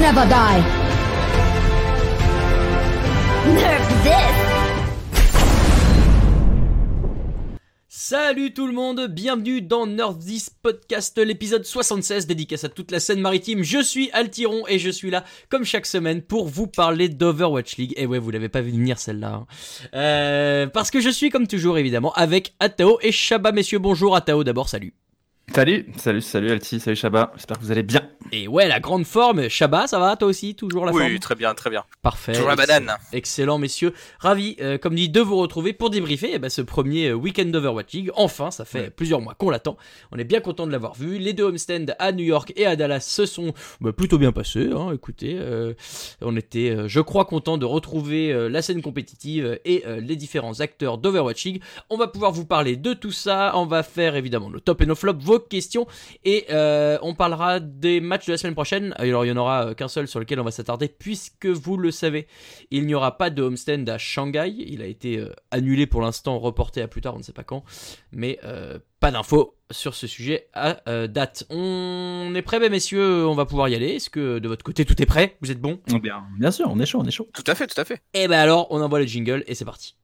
never die. Nerf this! Salut tout le monde, bienvenue dans Nerdist Podcast, l'épisode 76 dédicace à toute la scène maritime. Je suis Altiron et je suis là comme chaque semaine pour vous parler d'Overwatch League. Et ouais, vous l'avez pas vu venir celle-là. hein. Euh, parce que je suis comme toujours évidemment avec Atao et Shaba. Messieurs, bonjour Atao d'abord, salut. Salut, salut, salut Alti, salut Shaba, j'espère que vous allez bien. Et ouais, la grande forme. Shaba, ça va toi aussi Toujours la Oui, forme? très bien, très bien. Parfait. Toujours la excellent. banane. Excellent, messieurs. Ravi, euh, comme dit, de vous retrouver pour débriefer eh ben, ce premier euh, week-end d'Overwatch League. Enfin, ça fait plusieurs mois qu'on l'attend. On est bien content de l'avoir vu. Les deux homestands à New York et à Dallas se sont bah, plutôt bien passés. hein. Écoutez, euh, on était, je crois, content de retrouver euh, la scène compétitive et euh, les différents acteurs d'Overwatch League. On va pouvoir vous parler de tout ça. On va faire évidemment nos top et nos flops, vos questions. Et euh, on parlera des matchs de la semaine prochaine. Alors il n'y en aura euh, qu'un seul sur lequel on va s'attarder puisque vous le savez, il n'y aura pas de homestand à Shanghai. Il a été euh, annulé pour l'instant, reporté à plus tard, on ne sait pas quand. Mais euh, pas d'infos sur ce sujet à euh, date. On est prêts, mes messieurs, on va pouvoir y aller. Est-ce que de votre côté tout est prêt? Vous êtes bons Bien, bien sûr, on est chaud, on est chaud. Tout à fait, tout à fait. Eh ben alors, on envoie le jingle et c'est parti.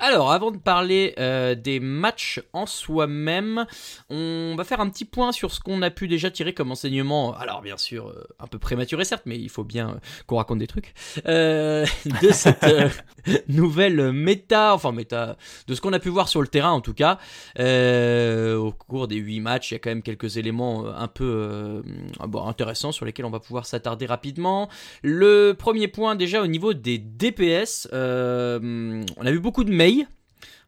Alors, avant de parler euh, des matchs en soi-même, on va faire un petit point sur ce qu'on a pu déjà tirer comme enseignement. Alors, bien sûr, euh, un peu prématuré certes, mais il faut bien euh, qu'on raconte des trucs de cette nouvelle méta, enfin méta, de ce qu'on a pu voir sur le terrain en tout cas. Au cours des 8 matchs, il y a quand même quelques éléments un peu bon, intéressants sur lesquels on va pouvoir s'attarder rapidement. Le premier point déjà au niveau des DPS, on a vu beaucoup de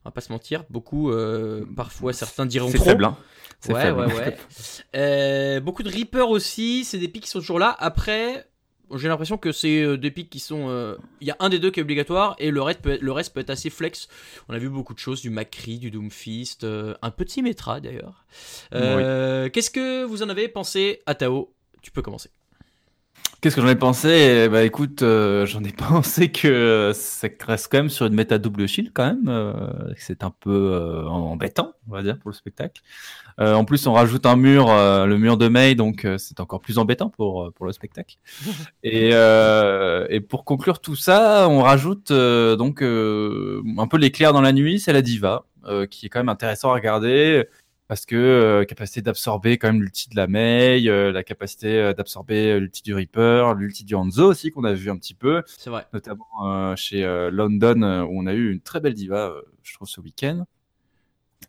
On va pas se mentir, beaucoup, euh, parfois certains diront C'est trop. faible, hein. C'est Ouais, faible. ouais, ouais. Euh, beaucoup de Reaper aussi, c'est des pics qui sont toujours là. Après, j'ai l'impression que c'est euh, des pics qui sont. euh, Il y a un des deux qui est obligatoire et le reste peut être, le reste peut être assez flex. On a vu beaucoup de choses, du Macri, du Doomfist, euh, un peu de Symmetra d'ailleurs. Euh, Qu'est-ce que vous en avez pensé, Atao? Tu peux commencer. Qu'est-ce que j'en ai pensé? Bah écoute, euh, j'en ai pensé que ça reste quand même sur une méta double shield quand même. euh, c'est un peu euh, embêtant, on va dire, pour le spectacle. Euh, en plus, on rajoute un mur, euh, le mur de May, donc euh, c'est encore plus embêtant pour, euh, pour le spectacle. et, euh, et pour conclure tout ça, on rajoute euh, donc euh, un peu l'éclair dans la nuit, c'est la diva, euh, qui est quand même intéressant à regarder parce que euh, capacité d'absorber quand même l'ulti de la Mei, euh, la capacité euh, d'absorber euh, l'ulti du Reaper, l'ulti du Hanzo aussi qu'on a vu un petit peu, C'est vrai. notamment euh, chez euh, London où on a eu une très belle diva, euh, je trouve ce week-end.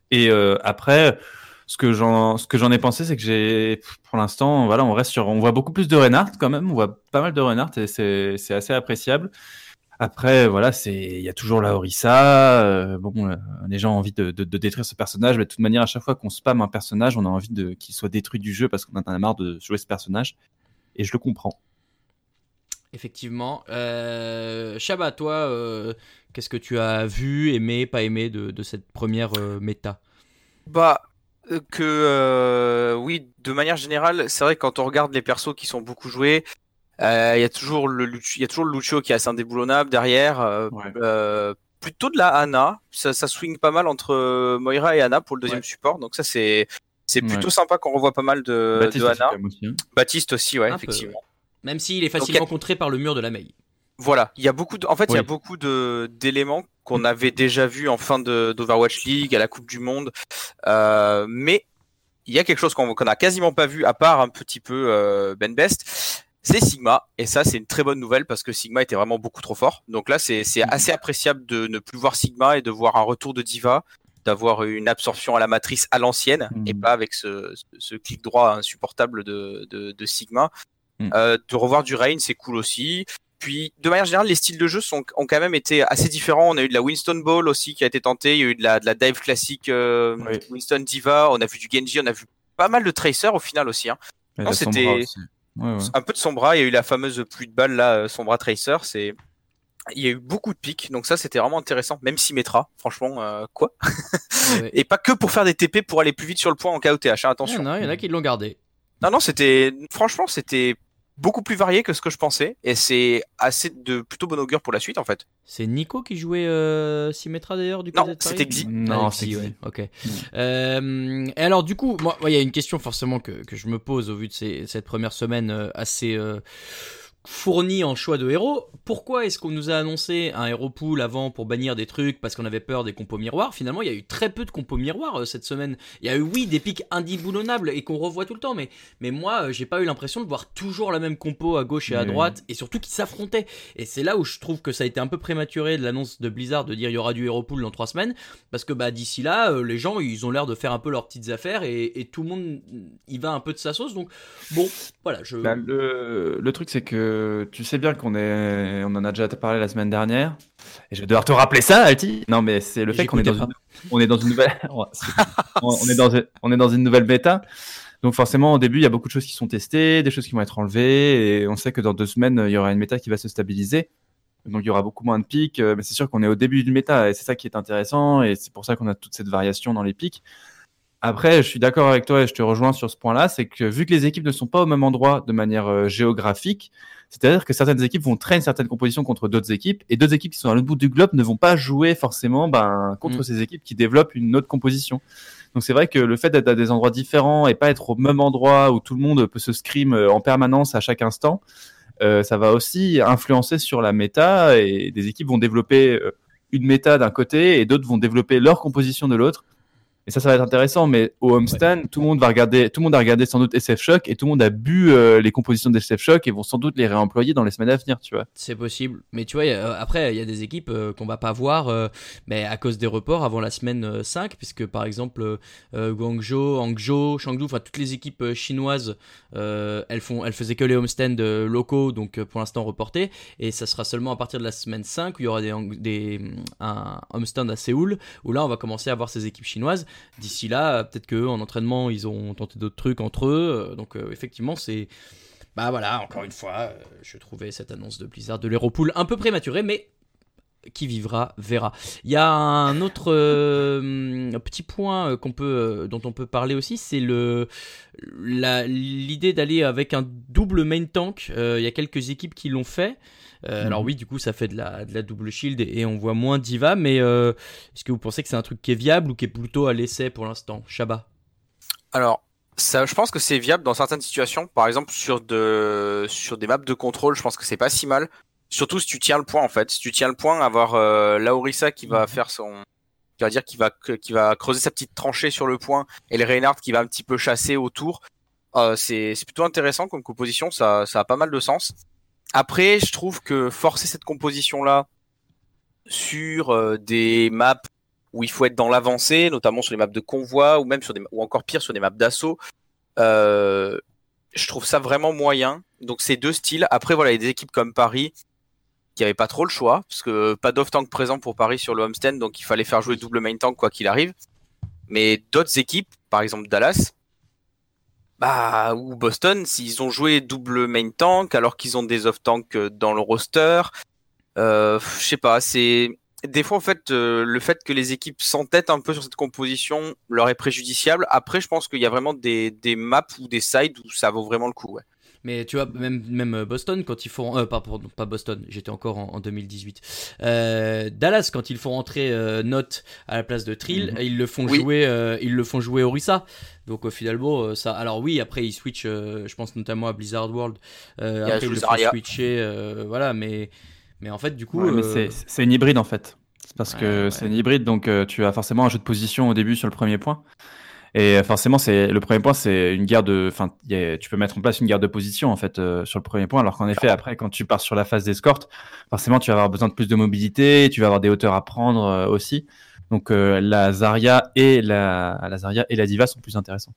Et euh, après, ce que j'en ce que j'en ai pensé, c'est que j'ai pour l'instant, voilà, on reste sur, on voit beaucoup plus de Reinhardt quand même, on voit pas mal de Reinhardt et c'est c'est assez appréciable. Après, voilà, c'est il y a toujours la Orisa. euh, bon, euh, les gens ont envie de, de, de détruire ce personnage, mais de toute manière, à chaque fois qu'on spam un personnage, on a envie de qu'il soit détruit du jeu parce qu'on en a marre de jouer ce personnage. Et je le comprends. Effectivement. Euh, Shaba, toi, euh, qu'est-ce que tu as vu, aimé, pas aimé de, de cette première euh, méta? Bah, que euh, oui, de manière générale, c'est vrai que quand on regarde les persos qui sont beaucoup joués, euh, il y a toujours le Lucio, il y a toujours le Lucio qui est assez indéboulonnable derrière. euh, Ouais. euh, plutôt de la Ana, ça, ça swing pas mal entre euh, Moira et Ana pour le deuxième Ouais. support, donc ça c'est c'est plutôt Ouais. sympa qu'on revoit pas mal de, Baptiste de même, aussi, hein. Baptiste aussi, ouais, Un peu, effectivement. Même s'il est facilement a- contré par le mur de la Mei. Voilà, il y a beaucoup de, en fait, il y a beaucoup de d'éléments qu'on avait déjà vus en fin de d'Overwatch League, à la Coupe du Monde, euh, mais il y a quelque chose qu'on qu'on a quasiment pas vu à part un petit peu euh, Ben Best, c'est Sigma, et ça c'est une très bonne nouvelle parce que Sigma était vraiment beaucoup trop fort. Donc là, c'est c'est assez appréciable de ne plus voir Sigma et de voir un retour de Diva, d'avoir une absorption à la matrice à l'ancienne Mhm. et pas avec ce, ce- clic droit insupportable de, de, de Sigma. Mhm. Euh, de revoir du Rain, c'est cool aussi. Puis, de manière générale, les styles de jeu sont, ont quand même été assez différents. On a eu de la Winston Ball aussi qui a été tentée. Il y a eu de la, de la dive classique euh, Oui. Winston Diva. On a vu du Genji. On a vu pas mal de Tracer au final aussi. Hein. C'était-. Ouais, ouais. Un peu de Sombra. Il y a eu la fameuse pluie de balles là, euh, Sombra Tracer. C'est il y a eu beaucoup de pics, donc ça c'était vraiment intéressant. Même si Metra, franchement, euh, quoi Ouais. Et pas que pour faire des TP pour aller plus vite sur le point en KOTH. Hein, Il y attention. en a, il y en a qui l'ont gardé. Non, non, c'était franchement c'était beaucoup plus varié que ce que je pensais, et c'est assez de plutôt bon augure pour la suite en fait. C'est Nico qui jouait euh, Symmetra d'ailleurs du Non, côté de Paris c'était Xi. Non, Ah, c'est Xi, ouais, ok. Euh, et alors du coup, moi, moi, il y a une question forcément que, que je me pose au vu de ces- cette première semaine euh, assez euh, fournie en choix de héros. Pourquoi est-ce qu'on nous a annoncé un héros pool avant pour bannir des trucs parce qu'on avait peur des compos miroirs? Finalement, il y a eu très peu de compos miroirs euh, cette semaine. Il y a eu oui des pics indiboulonnables et qu'on revoit tout le temps, mais mais moi, euh, j'ai pas eu l'impression de voir toujours la même compo à gauche et à Oui. droite et surtout qui s'affrontaient. Et c'est là où je trouve que ça a été un peu prématuré de l'annonce de Blizzard de dire il y aura du Hero Pool dans trois semaines, parce que bah d'ici là, euh, les gens ils ont l'air de faire un peu leurs petites affaires et, et tout le monde y va un peu de sa sauce. Donc bon, voilà, je. Bah, le, le truc, c'est que tu sais bien qu'on est, on en a déjà parlé la semaine dernière, et je vais devoir te rappeler ça, Alti. Non, mais c'est le fait qu'on est dans une, on est dans une nouvelle, on est dans, on est dans une nouvelle bêta. Donc forcément, au début, il y a beaucoup de choses qui sont testées, des choses qui vont être enlevées, et on sait que dans deux semaines, il y aura une méta qui va se stabiliser. Donc il y aura beaucoup moins de pics, euh, mais c'est sûr qu'on est au début d'une méta, et c'est ça qui est intéressant, et c'est pour ça qu'on a toute cette variation dans les pics. Après, je suis d'accord avec toi et je te rejoins sur ce point-là, c'est que vu que les équipes ne sont pas au même endroit de manière euh, géographique, c'est-à-dire que certaines équipes vont traîner certaines compositions contre d'autres équipes, et d'autres équipes qui sont à l'autre bout du globe ne vont pas jouer forcément ben, contre Mm. ces équipes qui développent une autre composition. Donc c'est vrai que le fait d'être à des endroits différents et pas être au même endroit où tout le monde peut se scrim euh, en permanence à chaque instant, euh, ça va aussi influencer sur la méta et des équipes vont développer euh, une méta d'un côté et d'autres vont développer leur composition de l'autre. Et ça, ça va être intéressant. Mais au homestand, tout le monde va regarder, tout le monde a regardé sans doute SF Shock et tout le monde a bu euh, les compositions d'SF Shock et vont sans doute les réemployer dans les semaines à venir, tu vois. C'est possible, mais tu vois, a- euh, après, il y a des équipes euh, qu'on va pas voir euh, mais à cause des reports avant la semaine euh, 5, puisque par exemple, Guangzhou, Hangzhou, Chengdu, enfin toutes les équipes chinoises, elles, font, elles faisaient que les homestands locaux, donc pour l'instant reportés, et ça sera seulement à partir de la semaine 5 où il y aura des, des, un homestand à Séoul, où là on va commencer à voir ces équipes chinoises. D'ici là, peut-être qu'en entraînement, ils ont tenté d'autres trucs entre eux, euh, donc euh, effectivement, c'est. Bah voilà, encore une fois, euh, je trouvais cette annonce de Blizzard de l'Héropool un peu prématurée, mais qui vivra verra. Il y a un autre euh, petit point euh, qu'on peut, euh, dont on peut parler aussi, c'est le l'idée d'aller avec un double main tank. Euh, Il y a quelques équipes qui l'ont fait. Mhm. Alors oui, du coup, ça fait de la, de la double shield et, et on voit moins Diva, mais est-ce que vous pensez que c'est un truc qui est viable ou qui est plutôt à l'essai pour l'instant? Shaba Alors, ça, je pense que c'est viable dans certaines situations. Par exemple, sur, de, sur des maps de contrôle, je pense que c'est pas si mal. Surtout si tu tiens le point, en fait. Si tu tiens le point, avoir euh, Laurissa qui va faire son. qui va dire qu'il va, qui va creuser sa petite tranchée sur le point et le Reinhardt qui va un petit peu chasser autour. Euh, c'est c'est plutôt intéressant comme composition, ça, ça a pas mal de sens. Après, je trouve que forcer cette composition-là sur euh, des maps où il faut être dans l'avancée, notamment sur les maps de convoi ou même sur des ou encore pire sur des maps d'assaut. Euh, je trouve ça vraiment moyen. Donc c'est deux styles. Après voilà, il y a des équipes comme Paris qui avaient pas trop le choix parce que pas d'off tank présent pour Paris sur le homestand, donc il fallait faire jouer double main tank quoi qu'il arrive. Mais d'autres équipes, par exemple Dallas, bah ou Boston, s'ils ont joué double main tank alors qu'ils ont des off tank euh, dans le roster, euh, je sais pas, c'est des fois en fait euh, le fait que les équipes s'entêtent un peu sur cette composition leur est préjudiciable. Après, je pense qu'il y a vraiment des, des maps ou des sides où ça vaut vraiment le coup. Mais tu vois, même, même euh, Boston, quand ils font. Euh, pas, pardon, pas Boston, j'étais encore en, en 2018. Euh, Dallas, quand ils font entrer euh, Note à la place de Trill, Mhm. ils le font Oui. jouer euh, ils le font jouer Orisa. Donc au final, bon, euh, ça. Alors oui, après ils switchent, euh, je pense notamment à Blizzard World. Euh, après ils le font switcher, euh, voilà, mais. Mais en fait, du coup. Ouais, mais euh, c'est- une hybride en fait. C'est parce Ouais, que ouais. c'est une hybride, donc euh, tu as forcément un jeu de position au début sur le premier point. Et euh, forcément, c'est le premier point, c'est une guerre de. Enfin, tu peux mettre en place une guerre de position en fait euh, sur le premier point, alors qu'en effet, après, quand tu pars sur la phase d'escorte, forcément, tu vas avoir besoin de plus de mobilité, tu vas avoir des hauteurs à prendre euh, aussi. Donc euh, la Zarya et la, la Zarya et la Diva sont plus intéressants.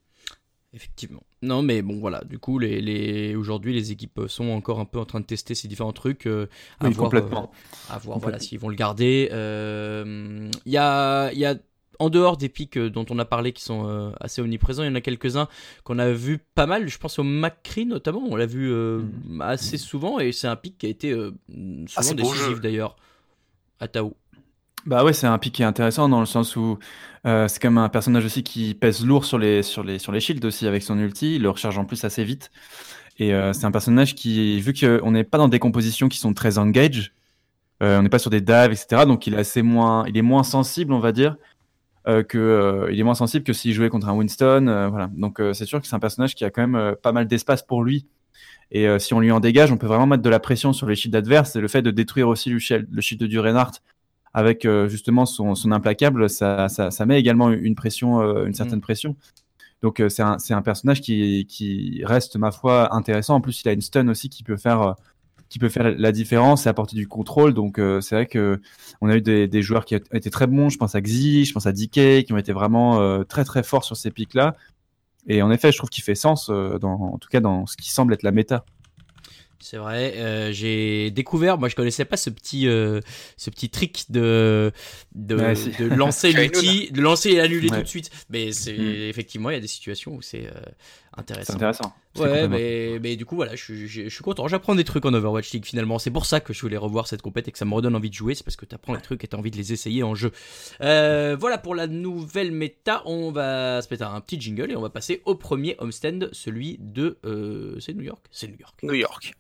Effectivement. Non, mais bon, voilà. Du coup, les, les... aujourd'hui, les équipes sont encore un peu en train de tester ces différents trucs. euh, à Oui, voir, complètement. euh, à voir, voilà, s'ils vont le garder. Euh, Il y a, il y a, en dehors des pics euh, dont on a parlé qui sont euh, assez omniprésents, il y en a quelques-uns qu'on a vu pas mal. Je pense au McCree notamment. On l'a vu euh, Mhm. assez souvent et c'est un pic qui a été euh, souvent Ah, beau décisif d'ailleurs. À Tao. Bah ouais, c'est un pic qui est intéressant dans le sens où euh, c'est comme un personnage aussi qui pèse lourd sur les sur les sur les shields aussi avec son ulti, il le recharge en plus assez vite. Et euh, c'est un personnage qui, vu qu'on n'est pas dans des compositions qui sont très engage, euh, on n'est pas sur des dives, etc. Donc il est assez moins, il est moins sensible, on va dire, euh, que euh, il est moins sensible que s'il jouait contre un Winston. euh, voilà. Donc euh, c'est sûr que c'est un personnage qui a quand même euh, pas mal d'espace pour lui. Et euh, si on lui en dégage, on peut vraiment mettre de la pression sur les shields adverses. Et le fait de détruire aussi le shield, le shield du Reinhardt avec euh, justement son, son implacable, ça, ça, ça met également une pression, euh, une certaine pression. Donc euh, c'est un, un personnage qui, qui reste, ma foi, intéressant. En plus, il a une stun aussi qui peut faire, euh, qui peut faire la, la différence et apporter du contrôle. Donc euh, c'est vrai que on a eu des, des joueurs qui ont été très bons. Je pense à Xi, je pense à DK, qui ont été vraiment euh, très très forts sur ces pics-là. Et en effet, je trouve qu'il fait sens, euh, dans, en tout cas dans ce qui semble être la méta. C'est vrai, euh, j'ai découvert, moi je connaissais pas ce petit, euh, ce petit trick de, de, Ouais, si. de lancer l'outil, de lancer et l'annuler Ouais. tout de suite. Mais c'est Mm. effectivement, il y a des situations où c'est euh, C'est intéressant. intéressant. C'est Ouais, complètement- mais, mais du coup, voilà, je, suis- je, je suis content. J'apprends des trucs en Overwatch League finalement. C'est pour ça que je voulais revoir cette compète et que ça me redonne envie de jouer. C'est parce que tu apprends les trucs et tu as envie de les essayer en jeu. Euh, voilà pour la nouvelle méta. On va se mettre un petit jingle et on va passer au premier homestand, celui de. euh, c'est New York? C'est New York. New York.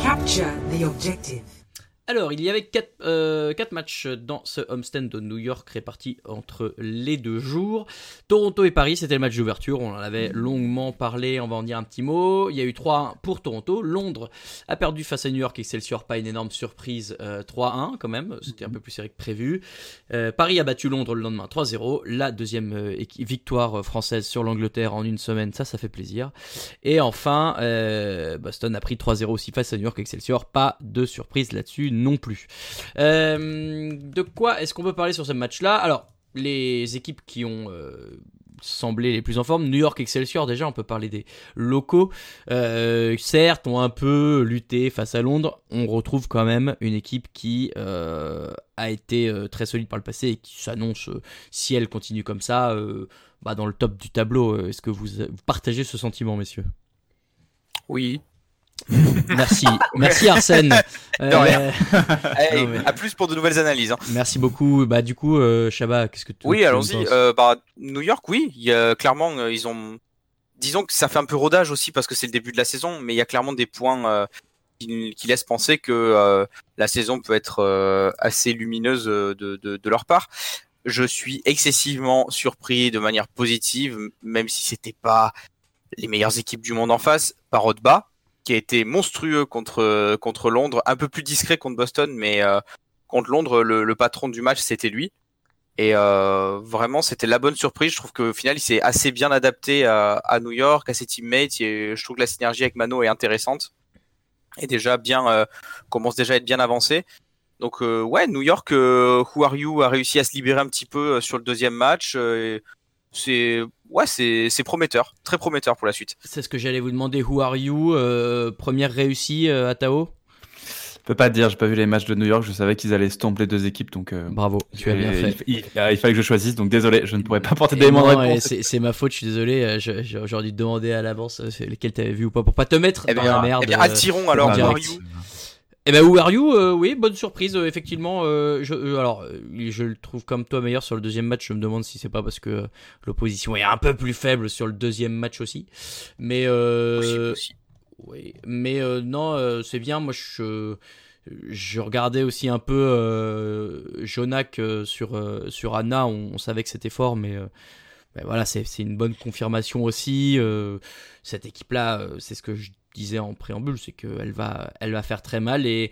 Capture the objective. Alors, il y avait 4, matchs dans ce homestand de New York répartis entre les deux jours. Toronto et Paris, c'était le match d'ouverture. On en avait longuement parlé, on va en dire un petit mot. Il y a eu 3-1 pour Toronto. Londres a perdu face à New York Excelsior, pas une énorme surprise. euh, 3-1 quand même, c'était un peu plus serré que prévu. Euh, Paris a battu Londres le lendemain 3-0. La deuxième euh, victoire euh, française sur l'Angleterre en une semaine, ça, ça fait plaisir. Et enfin, euh, Boston a pris 3-0 aussi face à New York Excelsior. Pas de surprise là-dessus non plus. Euh, de quoi est-ce qu'on peut parler sur ce match-là? Alors, les équipes qui ont euh, semblé les plus en forme, New York Excelsior déjà, on peut parler des locaux. Euh, certes, ont un peu lutté face à Londres. On retrouve quand même une équipe qui a été très solide par le passé et qui s'annonce, si elle continue comme ça, bah, dans le top du tableau. Est-ce que vous partagez ce sentiment, messieurs? Oui. Merci, merci Arsène. De rien. Euh, Allez, Non, mais- À plus pour de nouvelles analyses. hein. merci beaucoup. Bah du coup, euh, qu'est-ce que tu Oui, allons-y. Euh, bah, New York, oui. Il y a clairement, euh, ils ont. Disons que ça fait un peu rodage aussi parce que c'est le début de la saison, mais il y a clairement des points euh, qui, qui laissent penser que euh, la saison peut être euh, assez lumineuse euh, de, de, de leur part. Je suis excessivement surpris de manière positive, même si c'était pas les meilleures équipes du monde en face, par Otba, qui a été monstrueux contre contre Londres, un peu plus discret contre Boston, mais euh, contre Londres, le, patron du match c'était lui. Et euh, vraiment, c'était la bonne surprise. Je trouve qu'au final, il s'est assez bien adapté à, New York, à ses teammates. Et je trouve que la synergie avec Mano est intéressante et déjà bien euh, commence déjà à être bien avancée. Donc euh, ouais, New York, euh, Who Are You a réussi à se libérer un petit peu euh, sur le deuxième match. euh, c'est ouais, c'est c'est prometteur, très prometteur pour la suite. C'est ce que j'allais vous demander. Who are you Euh, Première réussie euh, à Tao? Je peux pas te dire, j'ai pas vu les matchs de New York, je savais qu'ils allaient stomper les deux équipes, donc euh, Bravo, tu as bien fait. Il, il- il fallait que je choisisse, donc désolé, je ne pourrais pas porter d'éléments de réponse. C'est ma faute, je suis désolé. J'aurais dû te demander à l'avance lesquels t'avais vu ou pas pour pas te mettre Eh dans la merde. eh bien euh, attirons alors Who. Are You? Eh ben, Who Are You euh, Oui, bonne surprise, euh, effectivement. euh, je, euh, alors, euh, je le trouve comme toi meilleur sur le deuxième match. Je me demande si c'est pas parce que l'opposition est un peu plus faible sur le deuxième match aussi. Mais, euh, Possible aussi. oui, mais euh, non, euh, c'est bien. Moi, je, je regardais aussi un peu euh, Jonak sur, euh, sur Anna. On, on savait que c'était fort, mais. euh, ben voilà, c'est c'est une bonne confirmation aussi. euh, cette équipe-là, c'est ce que je disais en préambule, c'est qu'elle va, elle va faire très mal. Et,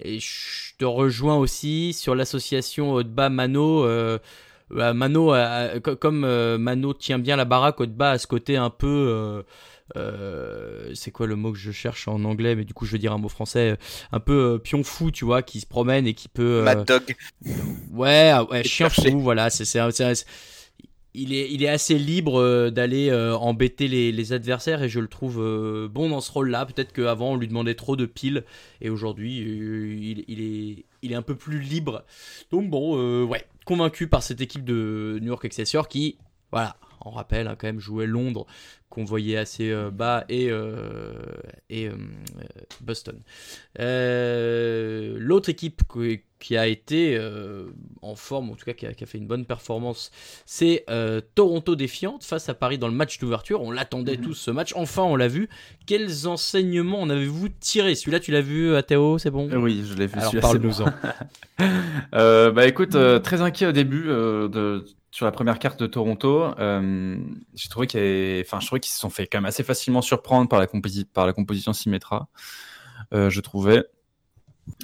et je te rejoins aussi sur l'association. Euh, bah, Mano, a- a- co- comme euh, Mano tient bien la baraque, Otba a ce côté un peu. euh, euh, c'est quoi le mot que je cherche en anglais, mais du coup je veux dire un mot français, euh, un peu euh, pion fou, tu vois, qui se promène et qui peut. euh, Mad Dog. Ouais, ah ouais, chien fou, voilà, c'est il est assez libre euh, d'aller euh, embêter les, adversaires et je le trouve euh, bon dans ce rôle-là. Peut-être qu'avant on lui demandait trop de piles et aujourd'hui il, est un peu plus libre. Donc bon, ouais, convaincu par cette équipe de New York Excelsior qui, voilà, on rappelle hein, quand même jouait Londres qu'on voyait assez bas et Boston. L'autre équipe qui- qui a été euh, en forme, en tout cas qui a, qui a fait une bonne performance, c'est euh, Toronto Défiante face à Paris dans le match d'ouverture. On l'attendait tous ce match, enfin on l'a vu. Quels enseignements en avez-vous tiré Celui-là, tu l'as vu, euh, Théo, c'est bon? Oui, je l'ai vu. Alors celui-là, c'est bon. parle-nous-en. Euh, bah écoute, euh, très inquiet au début euh, de, sur la première carte de Toronto. Euh, j'ai trouvé qu'il y avait- enfin, je trouvais qu'ils se sont fait quand même assez facilement surprendre par la, composi- par la composition Symmetra. Euh, je trouvais.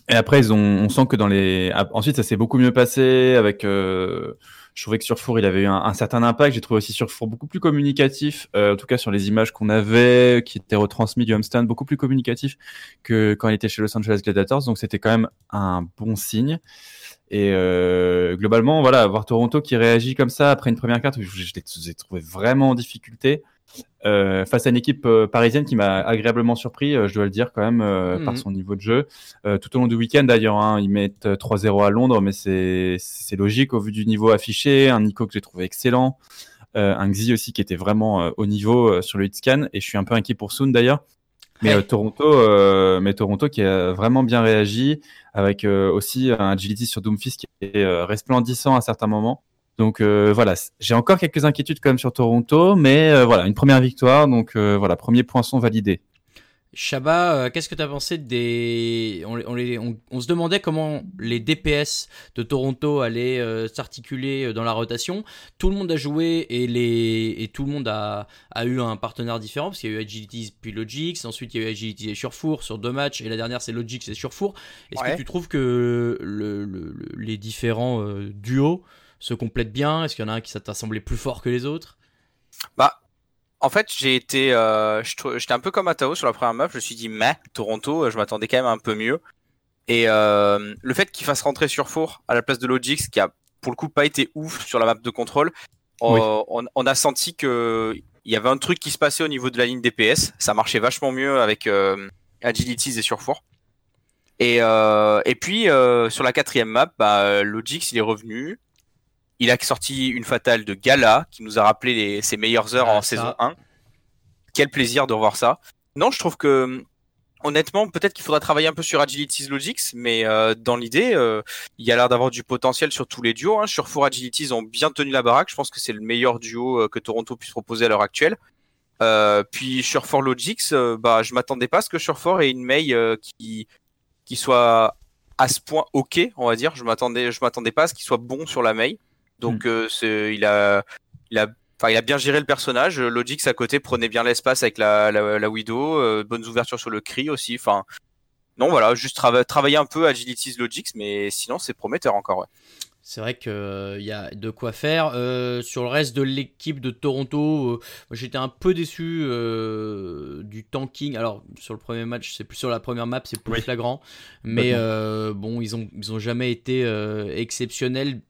Et après, on sent que dans les. Ensuite, ça s'est beaucoup mieux passé avec. euh, Je trouvais que Surfour, il avait eu un, certain impact. J'ai trouvé aussi Surfour beaucoup plus communicatif, euh, en tout cas sur les images qu'on avait, qui étaient retransmises du homestand, beaucoup plus communicatif que quand il était chez Los Angeles Gladiators. Donc c'était quand même un bon signe. Et euh, globalement, voilà, avoir Toronto qui réagit comme ça après une première carte, je, je les ai vraiment en difficulté. Euh, face à une équipe euh, parisienne qui m'a agréablement surpris, euh, je dois le dire quand même, euh, Mhm. par son niveau de jeu. Tout au long du week-end d'ailleurs, hein, ils mettent euh, 3-0 à Londres, mais c'est logique au vu du niveau affiché. Un Nico que j'ai trouvé excellent, un Xi aussi qui était vraiment au niveau sur le hit scan, et je suis un peu inquiet pour Soon d'ailleurs. Mais Ouais. Toronto, mais Toronto qui a vraiment bien réagi, avec aussi un agility sur Doomfist qui est resplendissant à certains moments. Donc euh, voilà, j'ai encore quelques inquiétudes quand même sur Toronto, mais euh, voilà, une première victoire, donc euh, voilà, premier poinçon validé. Chaba, euh, qu'est-ce que tu as pensé des. On, les- on, les- on- on se demandait comment les DPS de Toronto allaient euh, s'articuler dans la rotation. Tout le monde a joué et, les... et tout le monde a, a eu un partenaire différent parce qu'il y a eu Agilities puis Logix. Ensuite, il y a eu Agilities et Surfour sur deux matchs. Et la dernière, c'est Logix et Surfour. Est-ce Ouais. que tu trouves que le- le- le- les différents euh, duos se complètent bien? Est-ce qu'il y en a un qui t'a semblé plus fort que les autres? Bah, en fait, j'ai été, euh, j'étais un peu comme Atao sur la première map. Je me suis dit, mais Toronto, euh, je m'attendais quand même un peu mieux. Et euh, le fait qu'il fasse rentrer sur Four à la place de Logix, qui a pour le coup pas été ouf sur la map de contrôle, Oui. on, a senti que il y avait un truc qui se passait au niveau de la ligne DPS. Ça marchait vachement mieux avec euh, Agilities et sur Four. Et, euh, et puis euh, sur la quatrième map, bah, Logix il est revenu. Il a sorti une fatale de Gala qui nous a rappelé les- ses meilleures heures Ah, en ça. saison 1. Quel plaisir de revoir ça. Non, je trouve que honnêtement, peut-être qu'il faudra travailler un peu sur Agilities Logix, mais euh, dans l'idée, euh, il y a l'air d'avoir du potentiel sur tous les duos. Hein. Sur Four Agilities ont bien tenu la baraque. Je pense que c'est le meilleur duo euh, que Toronto puisse proposer à l'heure actuelle. Puis sur Four Logix, euh, bah, je m'attendais pas à ce que sur Four ait une euh, qui qui soit à ce point ok, on va dire. Je m'attendais, je m'attendais pas à ce qu'il soit bon sur la Mei. Donc euh, c'est, il a, il a, enfin il a bien géré le personnage. Logix à côté prenait bien l'espace avec la, la, la Widow, euh, bonnes ouvertures sur le cri aussi. Enfin non voilà, juste trava- travailler un peu Agilities Logix, mais sinon c'est prometteur encore. Ouais. C'est vrai qu'il y a de quoi faire. Euh, sur le reste de l'équipe de Toronto, euh, j'étais un peu déçu euh, du tanking. Alors, sur le premier match, c'est plus sur la première map, c'est plus Oui. flagrant. Mais euh, bon, ils ont, ils ont jamais été euh, exceptionnels.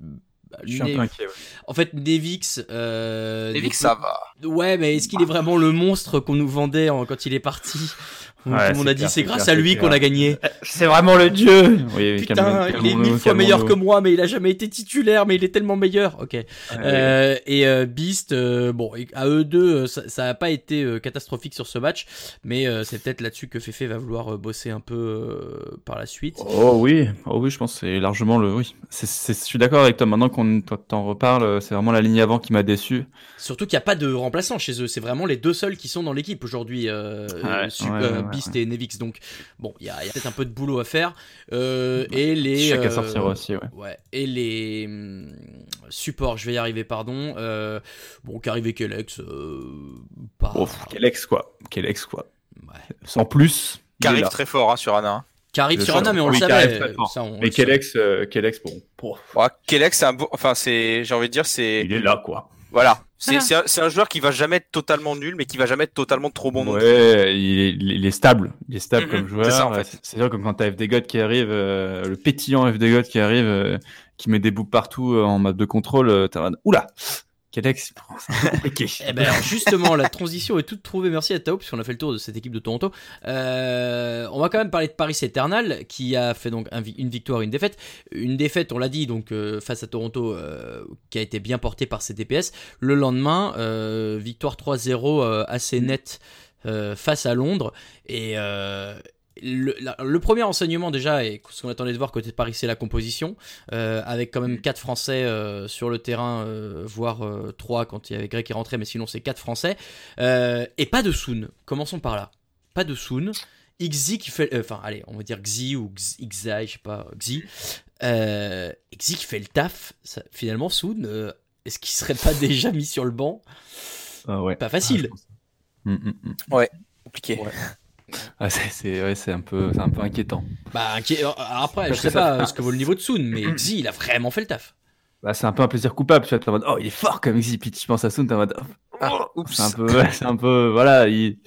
Je suis un peu inquiet. ouais. En fait, Nevix. Euh, des- ça va. Ouais, mais est-ce qu'il est vraiment le monstre qu'on nous vendait en- quand il est parti? Tout Ouais, le monde a dit c'est grâce clair, à lui qu'on a gagné. C'est vraiment le dieu. Oui, Putain, il est mille fois meilleur que moi, mais il a jamais été titulaire, mais il est tellement meilleur. Ok. Ouais. Euh, et euh, Beast, euh, bon, à eux deux, euh, ça, ça a pas été euh, catastrophique sur ce match, mais euh, c'est peut-être là-dessus que Fefe va vouloir euh, bosser un peu euh, par la suite. Oh oui, oh oui, je pense que c'est largement le oui. C'est, c'est- je suis d'accord avec toi. Maintenant qu'on toi, t'en reparle, euh, c'est vraiment la ligne avant qui m'a déçu. Surtout qu'il n'y a pas de remplaçant chez eux, c'est vraiment les deux seuls qui sont dans l'équipe aujourd'hui, euh, Beast et Nevix. Donc bon, il y a, peut-être un peu de boulot à faire. Euh, et les Chacun euh, sortira aussi, ouais. Ouais, et les hum, supports, je vais y arriver, pardon. Euh, bon, qu'arriver Kelex, euh, pas. Oh, pff, quel ex quoi, quel ex quoi. Ouais. Sans plus. Arrive là. très fort hein, sur Anna. hein. Qui arrive Le sur Anna, mais on oui, le arrive savait. Ça, on Mais le quel savait. ex, euh, quel ex, bon, Kelex, c'est un beau, enfin c'est, j'ai envie de dire c'est, il est là quoi. Voilà, c'est c'est un, c'est un joueur qui va jamais être totalement nul, mais qui va jamais être totalement trop bon non plus. ouais, il est, il est stable, il est stable comme joueur. c'est ça, en Ouais, fait. C'est sûr que quand t'as FD God qui arrive, euh, le pétillant FD God qui arrive, euh, qui met des bouts partout euh, en map de contrôle, euh, t'as oula, Eh ben justement, la transition est toute trouvée. Merci à Tao, puisqu'on a fait le tour de cette équipe de Toronto. Euh, on va quand même parler de Paris Eternal, qui a fait donc une victoire, une défaite. Une défaite, on l'a dit, donc euh, face à Toronto, euh, qui a été bien portée par ses DPS. Le lendemain, victoire 3-0 euh, assez nette face à Londres. Et, le, la- le premier enseignement déjà, et ce qu'on attendait de voir côté de Paris, c'est la composition, euh, avec quand même quatre Français euh, sur le terrain, euh, voire euh, trois quand il y avait Greg qui rentrait, mais sinon c'est quatre Français. Euh, et pas de Soon. Commençons par là. Pas de Soon. Xi qui fait, euh, enfin allez, on va dire Xi ou Xi, je sais pas, Xi. Euh, Xi qui fait le taf. Ça- finalement, Soon, euh, est-ce qu'il serait pas déjà mis sur le banc? Ah ouais. Pas facile. Ah. Mm, mm, mm. Compliqué. Ah, c'est ouais, un peu c'est un peu inquiétant. Bah, alors, après, je sais pas ce que vaut le niveau de Soon, mais Xi, il a vraiment fait le taf. Bah, c'est un peu un plaisir coupable. Tu vois, t'es en mode oh il est fort comme Xi. Puis tu penses à Sun, t'es en mode oh, Ah, oups. c'est un peu ouais, c'est un peu voilà il,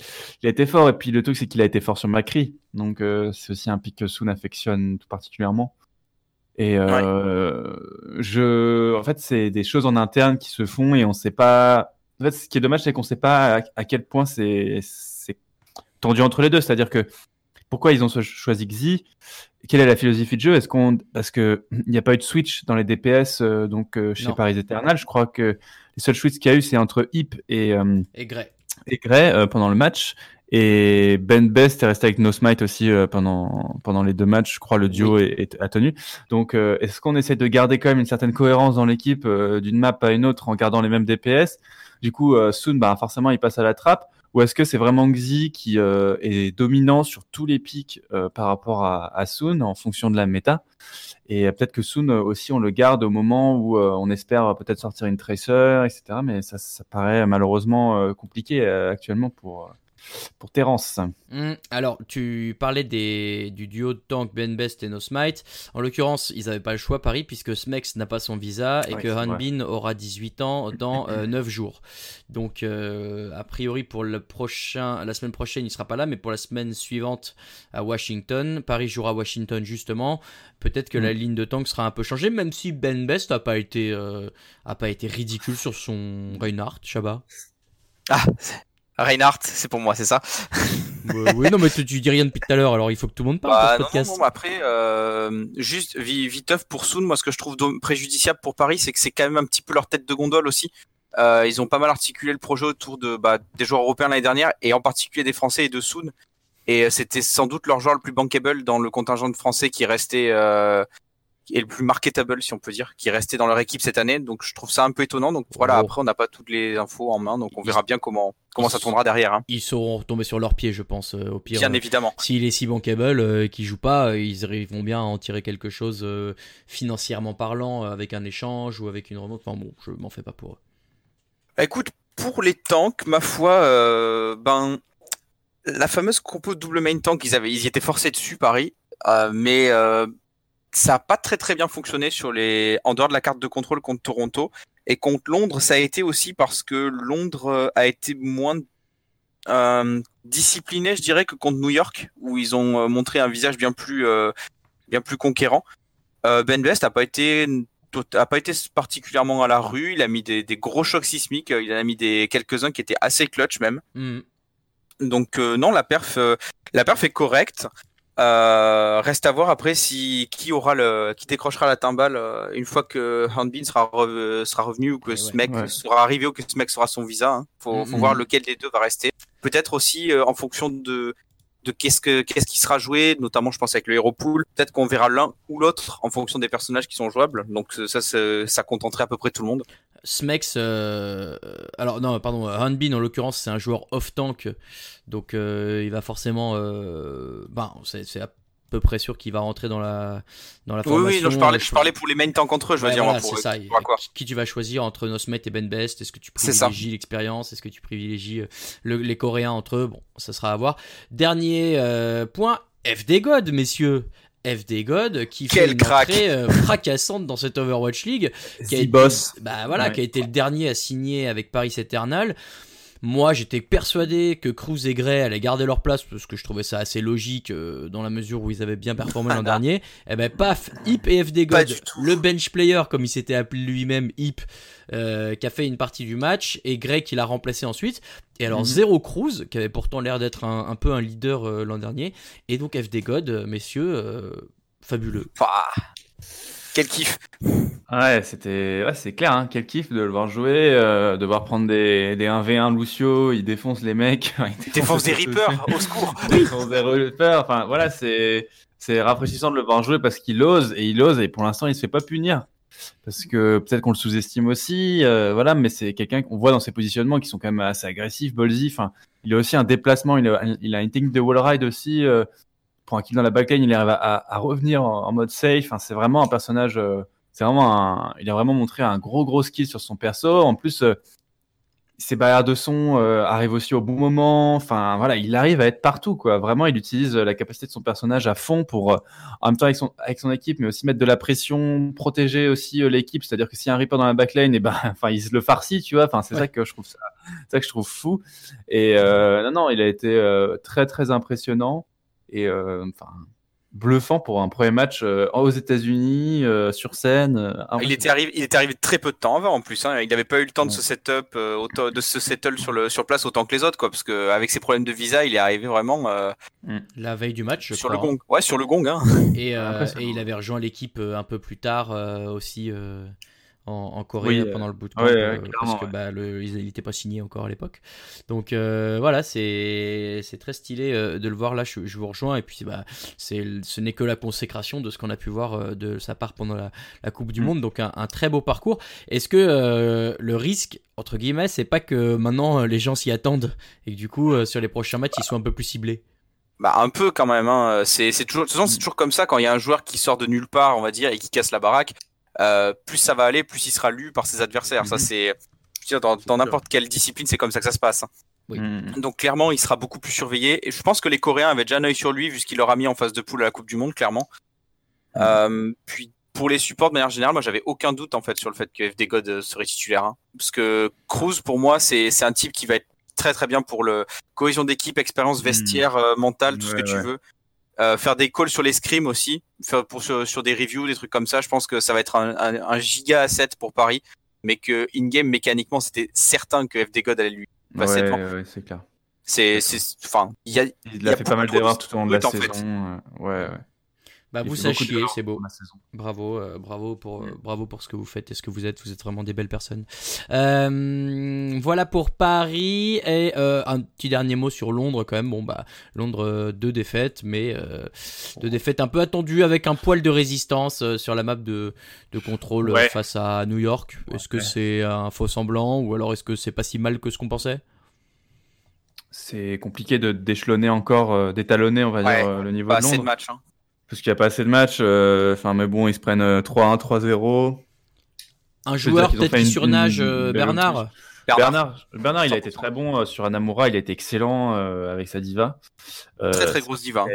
il a été fort et puis le truc c'est qu'il a été fort sur Macri. Donc euh, c'est aussi un pic que Sun affectionne tout particulièrement. Et euh, je en fait c'est des choses en interne qui se font et on sait pas. En fait ce qui est dommage c'est qu'on sait pas à, à quel point c'est tendu entre les deux. C'est-à-dire que pourquoi ils ont cho- choisi Xi? Quelle est la philosophie de jeu? Est-ce qu'on parce que il n'y a pas eu de switch dans les DPS euh, donc euh, chez Non. Paris Eternal, je crois que les seuls switches qu'il y a eu c'est entre Hip et euh, Et Gray. et Gray pendant le match et Ben Best est resté avec No Smite aussi pendant pendant les deux matchs, je crois le duo est, est- a tenu. Donc est-ce qu'on essaie de garder quand même une certaine cohérence dans l'équipe d'une map à une autre en gardant les mêmes DPS Du coup Soon bah forcément il passe à la trappe ou est-ce que c'est vraiment Xi qui euh, est dominant sur tous les pics euh, par rapport à, à Soon en fonction de la méta? Et peut-être que Soon euh, aussi on le garde au moment où on espère peut-être sortir une Tracer, etc. Mais ça, ça paraît malheureusement compliqué actuellement pour, pour Terence. Hmm, alors, tu parlais des, du duo de tank Ben Best et No Smite. En l'occurrence, ils n'avaient pas le choix, Paris, puisque Smex n'a pas son visa et que. Hanbin aura 18 ans dans euh, 9 jours. Donc, euh, a priori, pour le prochain, la semaine prochaine, il sera pas là, mais pour la semaine suivante à Washington, Paris jouera à Washington justement. Peut-être que la Mm. ligne de tank sera un peu changée, même si Ben Best n'a pas été, euh, a pas été ridicule sur son Reinhardt, Chabat. Ah, Reinhardt, c'est pour moi, c'est ça. Euh, oui, non, mais tu, tu dis rien depuis tout à l'heure, alors il faut que tout le monde parle Bah, dans ce non, après, euh, juste vi- viteuf pour Soon, moi ce que je trouve préjudiciable pour Paris, c'est que c'est quand même un petit peu leur tête de gondole aussi. Euh, ils ont pas mal articulé le projet autour de bah, des joueurs européens l'année dernière et en particulier des Français et de Soon. Et euh, c'était sans doute leur joueur le plus bankable dans le contingent de Français qui restait et le plus marketable si on peut dire, qui restait dans leur équipe cette année. Donc je trouve ça un peu étonnant. Donc voilà, Oh. après on n'a pas toutes les infos en main, donc on verra bien comment comment ça tournera derrière. Hein. ils sauront retomber sur leurs pieds, je pense, euh, au pire. Bien euh, évidemment. S'il est si bankable euh, qu'il joue pas, euh, ils arriveront bien à en tirer quelque chose euh, financièrement parlant, avec un échange ou avec une remonte. Enfin bon, je m'en fais pas pour eux. Bah, écoute, pour les tanks, ma foi, ben la fameuse compo double main tank, ils avaient, ils y étaient forcés dessus, Paris, mais ça a pas très très bien fonctionné sur les, en dehors de la carte de contrôle contre Toronto et contre Londres, ça a été aussi parce que Londres euh, a été moins euh, discipliné, je dirais, que contre New York, où ils ont euh, montré un visage bien plus euh, bien plus conquérant. Euh, ben Best a pas été a pas été particulièrement à la rue. Il a mis des, des gros chocs sismiques. Il en a mis des quelques-uns qui étaient assez clutch même. Hmm. Donc non, la perf, la perf est correcte. Euh, reste à voir après si qui aura le, qui décrochera la timbale euh, une fois que Handbin sera re- sera revenu ou que Ouais, ce ouais. mec Ouais. sera arrivé ou que ce mec sera son visa. Hein. Faut, faut Mhm. voir lequel des deux va rester. Peut-être aussi euh, en fonction de de qu'est-ce que qu'est-ce qui sera joué, notamment je pense avec le Hero Pool. Peut-être qu'on verra l'un ou l'autre en fonction des personnages qui sont jouables. Donc ça, ça, ça contenterait à peu près tout le monde. Smex, euh, alors non, pardon, Hanbin en l'occurrence, c'est un joueur off-tank, donc euh, il va forcément, euh, ben, c'est à peu près sûr qu'il va rentrer dans la, dans la Oui, formation. oui, non, je parlais, Euh, je parlais pour les main tanks entre eux, je veux Ouais, dire, voilà, pour, c'est ça. pour quoi. Qui tu vas choisir entre Nosmet et Ben Best? Est-ce que tu privilégies l'expérience? Est-ce que tu privilégies euh, le- les Coréens entre eux? Bon, ça sera à voir. Dernier euh, point, FD God, messieurs. FD God qui Quel fait une crack. entrée euh, fracassante dans cette Overwatch League qui a, été, boss. bah, voilà, Ouais. qui a été le dernier à signer avec Paris Eternal. Moi, j'étais persuadé que Cruz et Gray allaient garder leur place parce que je trouvais ça assez logique euh, dans la mesure où ils avaient bien performé l'an dernier. Et ben, paf, Hip et FD God, le bench player, comme il s'était appelé lui-même, Hip, euh, qui a fait une partie du match, et Gray qui l'a remplacé ensuite. Et alors, Mhm. Zero Cruz, qui avait pourtant l'air d'être un, un peu un leader euh, l'an dernier, et donc FD God, messieurs, fabuleux. Quel kiff. Ouais, c'était, ouais, c'est clair, hein, quel kiff de le voir jouer, euh, de voir prendre des, des 1v1 Lucio, il défonce les mecs. il Défense des Reapers, au secours. Il défonce des Reapers. Enfin, voilà, c'est, c'est rafraîchissant de le voir jouer parce qu'il ose et il ose et pour l'instant il se fait pas punir. Parce que peut-être qu'on le sous-estime aussi, euh, voilà, mais c'est quelqu'un qu'on voit dans ses positionnements qui sont quand même assez agressifs, ballsy. Enfin, il a aussi un déplacement, il a, il a une technique de wall ride aussi. Euh, pour un kill dans la backline, il arrive à, à- à revenir en, en mode safe. Enfin, c'est vraiment un personnage. euh, c'est vraiment un, il a vraiment montré un gros gros skill sur son perso. En plus, euh, ses barrières de son euh, arrivent aussi au bon moment. Enfin, voilà, il arrive à être partout, quoi. Vraiment, il utilise la capacité de son personnage à fond pour, en même temps avec son, avec son équipe, mais aussi mettre de la pression, protéger aussi l'équipe. C'est-à-dire que s'il y a un Reaper dans la backline, et ben, enfin, il se le farcit, tu vois. Enfin, c'est Ouais. ça que je trouve ça, que je trouve fou. Et non, non, il a été très, très impressionnant et euh, enfin bluffant pour un premier match euh, aux États-Unis euh, sur scène. euh, Il était arrivé, il était arrivé très peu de temps avant en plus. Hein. Il n'avait pas eu le temps de se setup, euh, autant- de se settle sur le sur place autant que les autres, quoi. Parce que avec ses problèmes de visa, il est arrivé vraiment euh, La veille du match, je sur crois. le gong. Ouais, sur le gong. Hein. Et, euh, il avait rejoint l'équipe un peu plus tard euh, aussi euh, en, en Corée Oui, euh, euh, pendant le bootcamp ouais, ouais, euh, parce que bah, le, il n'était pas signé encore à l'époque. Donc euh, voilà, c'est c'est très stylé euh, de le voir là. Je, je vous rejoins et puis bah c'est ce n'est que la consécration de ce qu'on a pu voir euh, de sa part pendant la, la Coupe du Mm. Monde. Donc un, un très beau parcours. Est-ce que euh, le risque entre guillemets, c'est pas que maintenant euh, les gens s'y attendent et que du coup euh, sur les prochains matchs ils soient un peu plus ciblés? Bah un peu quand même. Hein. C'est c'est toujours, de toute façon, c'est toujours comme ça quand il y a un joueur qui sort de nulle part, on va dire, et qui casse la baraque. Euh, plus ça va aller, plus il sera lu par ses adversaires. Ça Mhm. c'est, je veux dire, dans dans n'importe quelle discipline, c'est comme ça que ça se passe. hein. Oui. Mm. Donc clairement, il sera beaucoup plus surveillé. Et je pense que les Coréens avaient déjà un œil sur lui, vu ce qu'il leur a mis en phase de poule à la Coupe du Monde, clairement. Euh, puis pour les supports de manière générale, moi j'avais aucun doute en fait sur le fait que FD God euh, serait titulaire. hein. Parce que Cruz, pour moi, c'est c'est un type qui va être très très bien pour le cohésion d'équipe, expérience vestiaire, euh, mentale, tout ce Ouais, que tu veux. Euh, faire des calls sur les scrims aussi, faire pour sur, sur des reviews, des trucs comme ça. Je pense que ça va être un, un, un giga asset pour Paris, mais que in game mécaniquement c'était certain que FD God allait lui passer Ouais, devant. ouais, c'est clair. C'est c'est enfin il y a Il y a a fait pas mal d'erreurs de tout au long de la fait. saison. euh, Ouais, ouais. Bah vous sachiez, c'est beau. Bravo, euh, bravo pour euh, bravo pour ce que vous faites et ce que vous êtes. Vous êtes vraiment des belles personnes? Euh, voilà pour Paris et euh, un petit dernier mot sur Londres quand même. Bon bah Londres euh, deux défaites, mais euh, deux défaites un peu attendues avec un poil de résistance euh, sur la map de de contrôle Ouais. face à New York. Est-ce que Ouais. c'est un faux semblant ou alors est-ce que c'est pas si mal que ce qu'on pensait? C'est compliqué de d'échelonner encore, euh, d'étalonner, on va Ouais, dire, euh, le niveau pas de assez de Londres. matchs. Hein. Parce qu'il n'y a pas assez de matchs. euh, Enfin, mais bon, ils se prennent euh, 3-1, 3-0. Un joueur peut-être qui une- surnage une euh, Bernard. Bernard, Bernard, il a été 100%. très bon euh, sur Anamura, il a été excellent euh, avec sa diva. Euh, Très très grosse diva.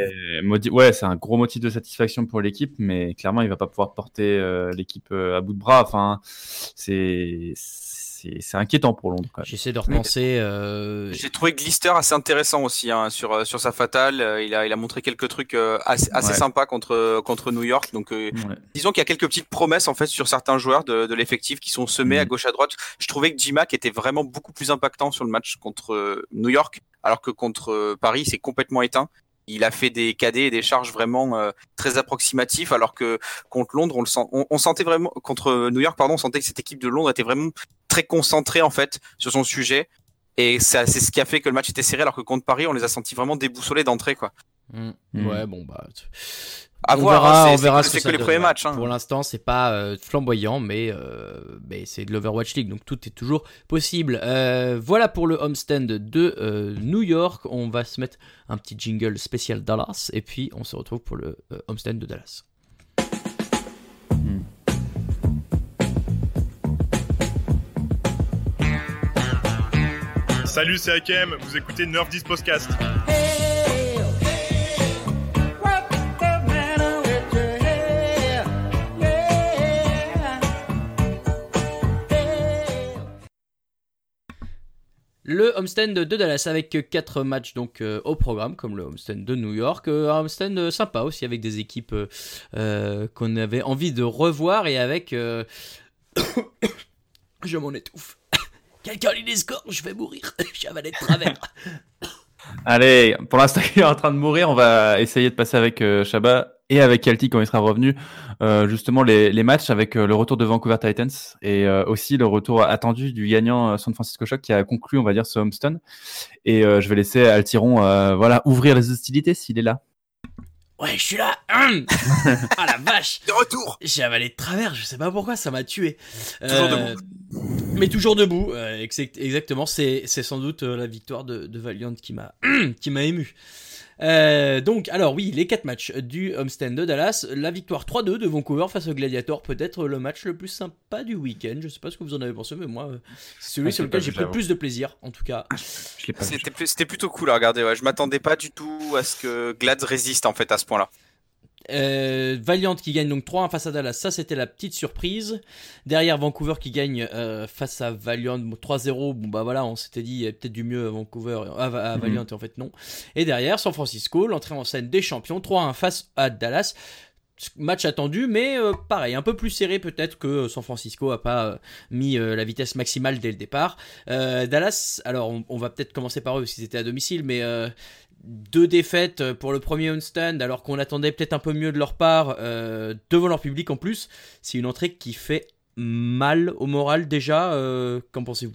Ouais, c'est un gros motif de satisfaction pour l'équipe, mais clairement, il va pas pouvoir porter euh, l'équipe euh, à bout de bras. Enfin, c'est c'est c'est inquiétant pour Londres. Quand même. J'essaie de repenser. euh, J'ai trouvé Glister assez intéressant aussi hein, sur euh, sur sa fatale. Euh, Il a il a montré quelques trucs euh, assez, assez Ouais. sympas contre contre New York. Donc euh, Ouais. disons qu'il y a quelques petites promesses en fait sur certains joueurs de, de l'effectif qui sont semés à gauche à droite. Je trouvais que J-Mac était vraiment beaucoup plus impactant sur le match contre New York, alors que contre Paris c'est complètement éteint. Il a fait des KD et des charges vraiment euh, très approximatifs, alors que contre Londres, on le sent, on, on sentait vraiment contre New York, pardon, on sentait que cette équipe de Londres était vraiment très concentrée en fait sur son sujet. Et c'est ce qui a fait que le match était serré, alors que contre Paris, on les a sentis vraiment déboussolés d'entrée, quoi. hmm, Mm. Ouais, bon bah. À on voir, verra, hein, on verra c'est ce que les premiers ouais. matchs, hein. Pour l'instant, c'est pas euh, flamboyant, mais, euh, mais c'est de l'Overwatch League, donc tout est toujours possible. Euh, voilà pour le homestand de euh, New York. On va se mettre un petit jingle spécial Dallas, et puis on se retrouve pour le euh, homestand de Dallas. Salut, c'est Hakem, vous écoutez Nerf 10 Podcast. Le homestand de Dallas avec 4 matchs donc euh, au programme, comme le homestand de New York. Euh, un homestand euh, sympa aussi avec des équipes qu'on avait envie de revoir et avec. je m'en étouffe. Quelqu'un lit les scores, je vais mourir. J'ai avalé de travers. Allez, pour l'instant, il est en train de mourir. On va essayer de passer avec euh, Shabba et avec Celtic quand il sera revenu, euh, justement les, les matchs avec euh, le retour de Vancouver Titans et euh, aussi le retour attendu du gagnant San Francisco Shock qui a conclu, on va dire, ce homestone. Et je vais laisser Altiron, voilà, ouvrir les hostilités s'il est là. Ouais, je suis là. Hum. ah la vache. De retour J'ai avalé de travers, je sais pas pourquoi, ça m'a tué. Toujours Euh, Mais toujours debout, euh, exact- exactement. C'est sans doute euh, la victoire de, de Valiant qui m'a qui m'a ému. Euh, donc, alors oui, les quatre matchs du homestand de Dallas, la victoire 3-2 de Vancouver face au Gladiator, peut-être le match le plus sympa du week-end. Je sais pas ce que vous en avez pensé, mais moi, c'est celui Ah, sur lequel j'ai pris plus de plaisir, en tout cas. C'était plutôt cool à regarder. Ouais. Je m'attendais pas du tout à ce que Glads résiste en fait à ce point-là. Euh, Valiant qui gagne donc 3-1 face à Dallas, ça c'était la petite surprise. Derrière Vancouver qui gagne euh, face à Valiant bon, 3-0, bon bah voilà, on s'était dit il y a peut-être du mieux à Vancouver, à, à Mhm. Valiant et en fait non. Et derrière San Francisco, l'entrée en scène des champions, 3-1 face à Dallas. Match attendu, mais euh, pareil, un peu plus serré peut-être que San Francisco a pas mis la vitesse maximale dès le départ. Dallas, alors on, on va peut-être commencer par eux s'ils étaient à domicile, mais deux défaites pour le premier on-stand alors qu'on attendait peut-être un peu mieux de leur part euh, devant leur public en plus. C'est une entrée qui fait mal au moral déjà. euh, Qu'en pensez-vous?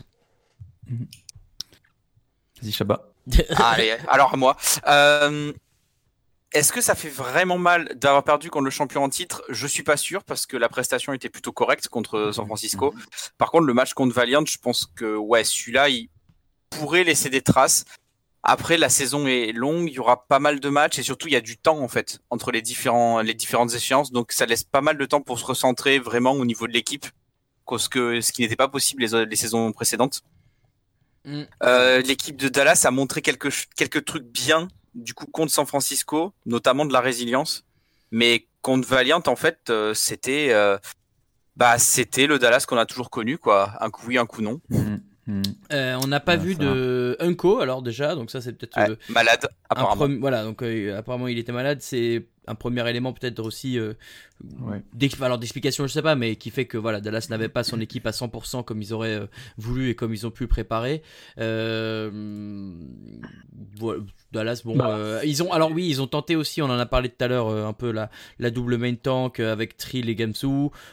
Vas-y, Chabat. Allez, alors à moi. Euh, Est-ce que ça fait vraiment mal d'avoir perdu contre le champion en titre? Je suis pas sûr parce que la prestation était plutôt correcte contre San Francisco. Par contre, le match contre Valiant, je pense que ouais, celui-là, il pourrait laisser des traces. Après, la saison est longue, il y aura pas mal de matchs et surtout il y a du temps en fait entre les différents les différentes échéances, donc ça laisse pas mal de temps pour se recentrer vraiment au niveau de l'équipe, ce que ce qui n'était pas possible les, les saisons précédentes. Mm. Euh, L'équipe de Dallas a montré quelques quelques trucs bien du coup contre San Francisco, notamment de la résilience, mais contre Valiant en fait euh, c'était euh, bah c'était le Dallas qu'on a toujours connu quoi, un coup oui un coup non, Mhm, mhm. Euh, On n'a pas Ah, vu ça de Unco alors déjà, donc ça c'est peut-être Ouais, euh, malade apparemment. premi- voilà donc euh, apparemment il était malade. C'est un premier élément peut-être aussi euh, Ouais. d'explication je sais pas mais qui fait que voilà Dallas n'avait pas son équipe à 100% comme ils auraient euh, voulu et comme ils ont pu préparer euh, voilà, Dallas bon Bah. ils ont alors oui ils ont tenté aussi on en a parlé tout à l'heure un peu la, la double main tank avec Trill et Gamsu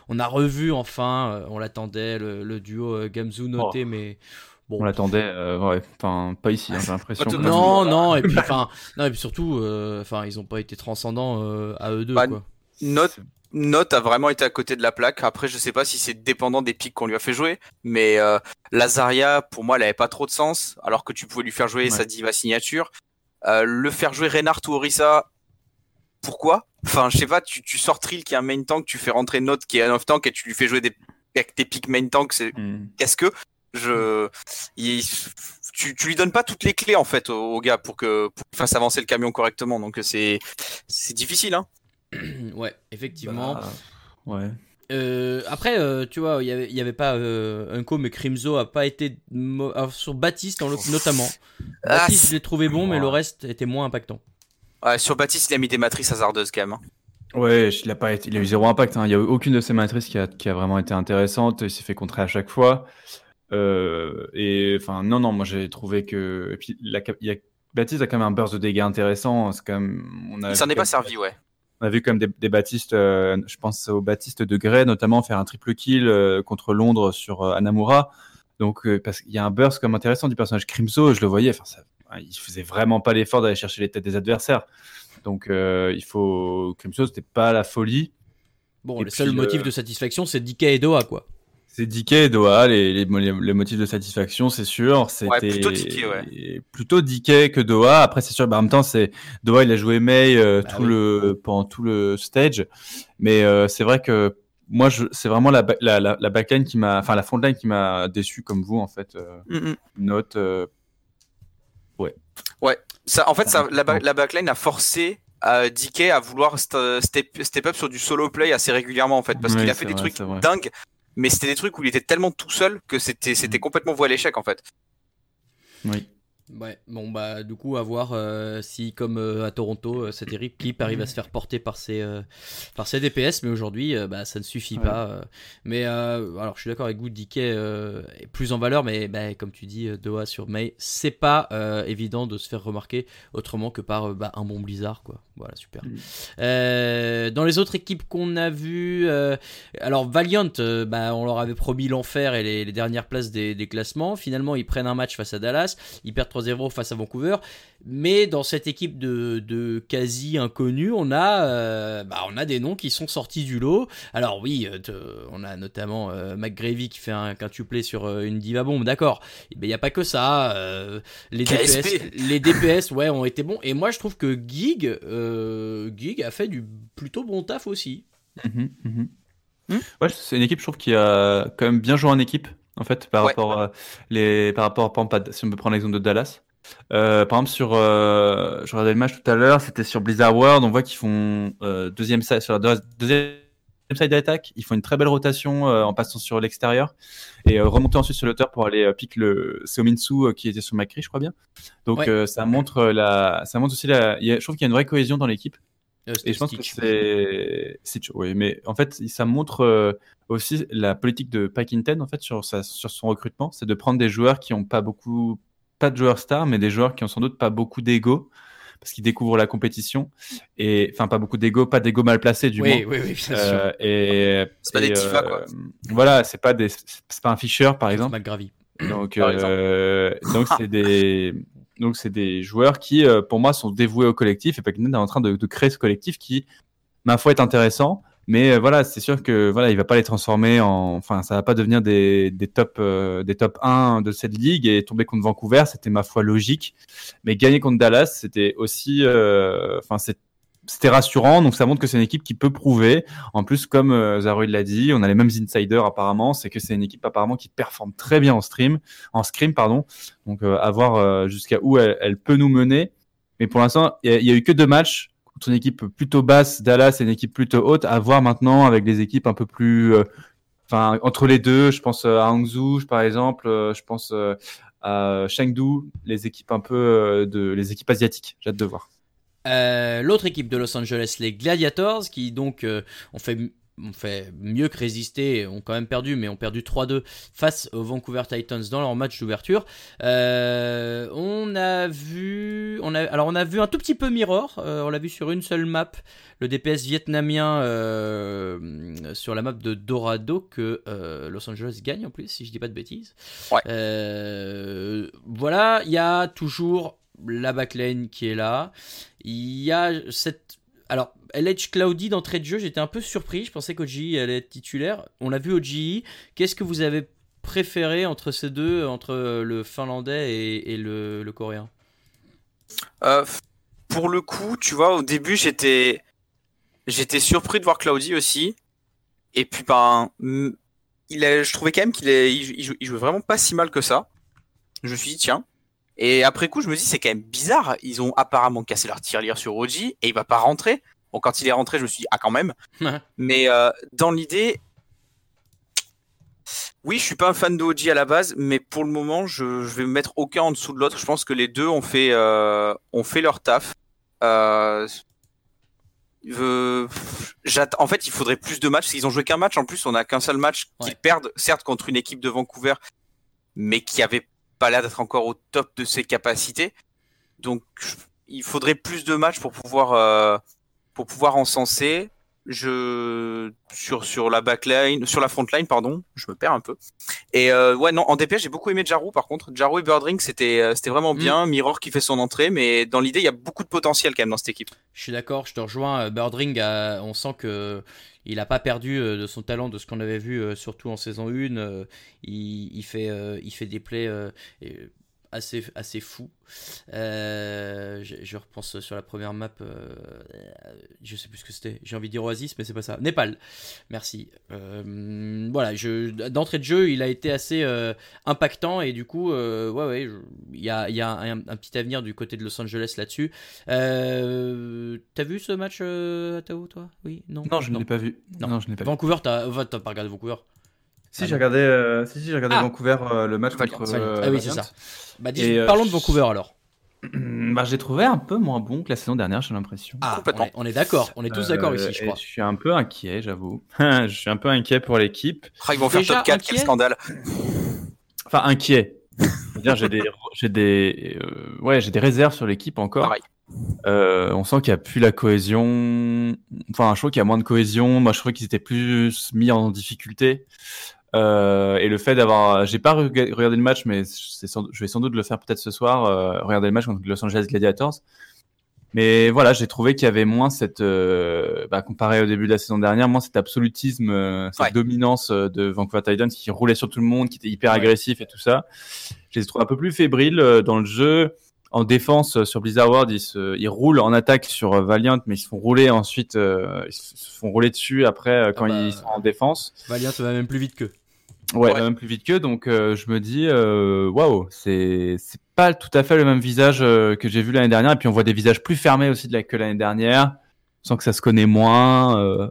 on a revu enfin on l'attendait le, le duo Gamsu noté mais bon On l'attendait, euh, ouais, enfin, pas ici, hein, j'ai l'impression. Non non et puis enfin non et puis surtout euh, enfin ils ont pas été transcendants euh, à eux deux Bah, quoi Note Note a vraiment été à côté de la plaque. Après, je sais pas si c'est dépendant des pics qu'on lui a fait jouer, mais euh, Lazaria, pour moi, elle avait pas trop de sens, alors que tu pouvais lui faire jouer Ouais. sa diva signature. Euh, le faire jouer Reinhardt ou Orisa, pourquoi? Enfin, je sais pas, tu, tu sors Trill qui est un main tank, tu fais rentrer Note qui est un off tank et tu lui fais jouer des, avec tes pics main tank, c'est Mhm. qu'est-ce que je il- tu, tu lui donnes pas toutes les clés en fait au, au gars pour que pour qu'il fasse avancer le camion correctement, donc c'est c'est difficile hein. ouais effectivement Bah, ouais. Euh, après, euh, tu vois, il y avait, pas euh, Unco, mais Crimzo a pas été mo- alors, sur Baptiste en notamment. Ah, Baptiste, c'est- je l'ai trouvé bon, mais le reste était moins impactant. Ouais, sur Baptiste, il a mis des matrices hasardeuses quand même. hein. Ouais, il a pas été, il a eu zéro impact. hein. Il y a eu aucune de ces matrices qui a, qui a vraiment été intéressante. Il s'est fait contrer à chaque fois. Euh, et enfin, non, non, moi j'ai trouvé que. Et puis, la cap- il y a... Baptiste a quand même un burst de dégâts intéressant. C'est quand même. On a Il s'en est pas servi, ouais. On a vu quand même des, des Baptistes. euh, je pense au Baptiste de Grey notamment faire un triple kill euh, contre Londres sur euh, Anamura. Donc euh, parce qu'il y a un burst comme intéressant du personnage Crimso. Je le voyais. Enfin, ça, il faisait vraiment pas l'effort d'aller chercher les têtes des adversaires. Donc euh, il faut Crimso, c'était pas la folie. Bon, Et le seul motif euh, de satisfaction, c'est DK et Doha, quoi. C'est DK et Doha, les, les, motifs de satisfaction, c'est sûr. C'était plutôt DK, ouais. Plutôt DK que Doha. Après, c'est sûr, bah, en même temps, c'est Doha, il a joué May euh, Bah tout oui. le, pendant tout le stage. Mais euh, c'est vrai que moi, c'est vraiment la, la, la, la backline qui m'a, enfin la frontline qui m'a déçu comme vous, en fait. Euh, Mm, note. euh, Ça, en fait, ça, la, ba- la backline a forcé euh, DK à vouloir st- step, step up sur du solo play assez régulièrement en fait, parce Oui, qu'il a fait des vrai, trucs dingues, mais c'était des trucs où il était tellement tout seul que c'était c'était complètement voué à l'échec en fait. oui. Ouais, bon, bah, du coup, à voir euh, si, comme euh, à Toronto, euh, cette Eric Clip arrive à se faire porter par ses, euh, par ses DPS, mais aujourd'hui, euh, bah, ça ne suffit Ouais. pas. euh. mais, euh, alors, je suis d'accord avec vous, DK euh, est plus en valeur, mais bah, comme tu dis, Doha sur May, c'est pas euh, évident de se faire remarquer autrement que par euh, bah, un bon blizzard, quoi. Voilà, super. Mm. Euh, dans les autres équipes qu'on a vues, euh, alors Valiant, euh, bah, on leur avait promis l'enfer et les, les dernières places des, des classements. Finalement, ils prennent un match face à Dallas, ils perdent 3-0 face à Vancouver. Mais dans cette équipe de, de quasi inconnus, on a, euh, bah, on a des noms qui sont sortis du lot. Alors oui, euh, on a notamment euh, McGravy qui fait un quintuplé sur euh, une diva bombe, d'accord. Mais il n'y a pas que ça. euh, les. DPS, les DPS, ouais, ont été bons. Et moi, je trouve que Gig, euh, Gig a fait du plutôt bon taf aussi. Mhm, mhm. Hmm Ouais, c'est une équipe, je trouve, qui a quand même bien joué en équipe, en fait, par Ouais. rapport à les, par rapport, par exemple, à- si on peut prendre l'exemple de Dallas. Euh, par exemple, sur, euh, je regardais le match tout à l'heure, c'était sur Blizzard World, on voit qu'ils font euh, deuxième sur la deux- deuxième side ils font une très belle rotation euh, en passant sur l'extérieur et euh, remonter ensuite sur l'auteur pour aller euh, pick le Seominsu qui était sur Macri, je crois bien. Donc Ouais. ça montre la, ça montre aussi la, il y a- je trouve qu'il y a une vraie cohésion dans l'équipe. Et je pense que c'est, oui, mais en fait, ça montre aussi la politique de Packington en fait sur sa, sur son recrutement, c'est de prendre des joueurs qui ont pas beaucoup, pas de joueurs stars, mais des joueurs qui ont sans doute pas beaucoup d'ego parce qu'ils découvrent la compétition et enfin pas beaucoup d'ego, pas d'ego mal placé du Oui, moins. oui, oui, bien sûr. Euh, et C'est pas des Tifa, quoi. euh, Voilà, c'est pas des, c'est pas un Fischer par exemple. McGravy. Donc, Par euh, donc c'est des, donc c'est des joueurs qui, pour moi, sont dévoués au collectif et Packington est en train de, de créer ce collectif qui, ma foi, est intéressant. Mais euh, voilà, c'est sûr que voilà, il va pas les transformer en, enfin, ça va pas devenir des, des top, euh, des top 1 de cette ligue et tomber contre Vancouver, c'était ma foi logique. Mais gagner contre Dallas, c'était aussi, euh, enfin, c'était rassurant. Donc ça montre que c'est une équipe qui peut prouver. En plus, comme euh, l'a dit, on a les mêmes insiders apparemment. C'est que c'est une équipe apparemment qui performe très bien en stream, en scrim pardon. Donc euh, à voir euh, jusqu'à où elle, elle peut nous mener. Mais pour l'instant, il y, y a eu que deux matchs contre une équipe plutôt basse, Dallas, et une équipe plutôt haute. À voir maintenant avec des équipes un peu plus, euh, enfin entre les deux. Je pense euh, à Hangzhou par exemple. euh, je pense à Chengdu, les équipes un peu de les équipes asiatiques. J'ai hâte de voir. L'autre équipe de Los Angeles, les Gladiators, qui donc ont fait ont fait mieux que résister, ont quand même perdu, mais ont perdu 3-2 face aux Vancouver Titans dans leur match d'ouverture. Euh, on a vu, on a, alors on a vu un tout petit peu Mirror, euh, on l'a vu sur une seule map, le DPS vietnamien euh, sur la map de Dorado que Los Angeles gagne en plus, si je dis pas de bêtises. Ouais. Voilà, il y a toujours la backlane qui est là. Il y a cette. Alors, LH Cloudy d'entrée de jeu, j'étais un peu surpris. Je pensais qu'OGI allait être titulaire. On l'a vu OGI. Qu'est-ce que vous avez préféré entre ces deux, entre le finlandais et, le, coréen? Euh, pour le coup, tu vois, au début, j'étais, j'étais surpris de voir Claudie aussi. Et puis, ben, il je trouvais quand même qu'il il, il jouait vraiment pas si mal que ça. Je me suis dit, tiens. Et après coup, je me dis, c'est quand même bizarre. Ils ont apparemment cassé leur tirelire sur Oji et il va pas rentrer. Bon, quand il est rentré, je me suis dit, ah, quand même. Mais euh, dans l'idée, oui, je suis pas un fan de OG à la base, mais pour le moment, je, je vais me mettre aucun en dessous de l'autre. Je pense que les deux ont fait, euh, ont fait leur taf. Euh, j'att- en fait, il faudrait plus de matchs. Ils ont joué qu'un match. En plus, on a qu'un seul match qu'ils Ouais. perdent, certes contre une équipe de Vancouver, mais qui avait pas l'air d'être encore au top de ses capacités. Donc, il faudrait plus de matchs pour pouvoir, euh, pour pouvoir encenser. Je sur sur la backline, sur la frontline, pardon, je me perds un peu. Et euh, ouais, non, en DPS, j'ai beaucoup aimé Jarou. Par contre, Jarou et Birdring, c'était euh, c'était vraiment Mm. bien. Mirror qui fait son entrée, mais dans l'idée, il y a beaucoup de potentiel quand même dans cette équipe. Je suis d'accord, je te rejoins. euh, Birdring, a- on sent que il n'a pas perdu euh, de son talent, de ce qu'on avait vu, euh, surtout en saison 1. euh, il, il fait, euh, il fait des plays euh, assez, assez fous. Euh, je, je repense sur la première map, euh, je sais plus ce que c'était. J'ai envie de dire Oasis, mais c'est pas ça. Népal. Merci. Euh, voilà, je, d'entrée de jeu, il a été assez euh, impactant et du coup, euh, ouais, ouais, il y a, y a un, un petit avenir du côté de Los Angeles là-dessus. T'as vu ce match euh, à Tao, toi? Oui? Non? Non, je ne l'ai pas vu. Non. Non, je l'ai pas. Vancouver, t'as enfin, t'as pas regardé Vancouver Si, Ah, j'ai regardé, euh, si, si, j'ai regardé Ah. Vancouver, euh, le match Valiant, contre. Euh, Ah oui, c'est ça. Bah, dis, euh, parlons de Vancouver alors. bah, j'ai trouvé un peu moins bon que la saison dernière, j'ai l'impression. Ah, on complètement. est, on est d'accord, on est tous d'accord ici, je crois. Je suis un peu inquiet, j'avoue. je suis un peu inquiet pour l'équipe. Ah, ils vont faire Déjà top 4, quel inquiet scandale. Enfin, inquiet. J'ai des, j'ai des, euh, ouais, j'ai des réserves sur l'équipe encore. Pareil. Euh, on sent qu'il n'y a plus la cohésion. Enfin, je trouve qu'il y a moins de cohésion. Moi, je trouvais qu'ils étaient plus mis en difficulté. Euh, et le fait d'avoir, j'ai pas rega- regardé le match, mais sans- je vais sans doute le faire peut-être ce soir. euh, regarder le match contre Los Angeles Gladiators. Mais voilà, j'ai trouvé qu'il y avait moins cette, euh, bah, comparé au début de la saison dernière, moins cet absolutisme, euh, cette Ouais. dominance de Vancouver Titans qui roulait sur tout le monde, qui était hyper Ouais. agressif et tout ça. Je les ai trouvés un peu plus fébriles euh, dans le jeu. En défense, sur Blizzard World, ils, se, ils roulent en attaque sur Valiant, mais ils se font rouler ensuite, euh, ils se font rouler dessus après euh, quand Ah bah, ils sont en défense. Valiant va même plus vite qu'eux. Ouais, Ouais. même plus vite qu'eux. Donc euh, je me dis, euh, waouh, c'est c'est pas tout à fait le même visage euh, que j'ai vu l'année dernière. Et puis on voit des visages plus fermés aussi de la, que l'année dernière, sans que ça se connaît moins. euh,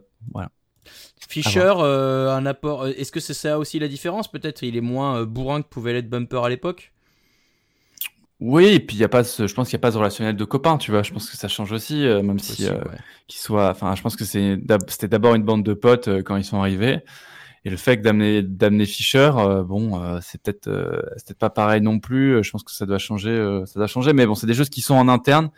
Fischer, euh, un apport. Est-ce que c'est ça aussi la différence Peut-être? Il est moins euh, bourrin que pouvait l'être Bumper à l'époque? Oui, et puis il y a pas, ce, je pense qu'il y a pas ce relationnel de copains, tu vois. Je pense que ça change aussi, euh, même si Aussi, euh, ouais. qu'ils soient. Enfin, je pense que c'est c'était d'abord une bande de potes euh, quand ils sont arrivés. Et le fait que d'amener d'amener Fischer, euh, bon, euh, c'est peut-être euh, c'est peut-être pas pareil non plus. Je pense que ça doit changer, euh, ça doit changer. Mais bon, c'est des choses qui sont en interne.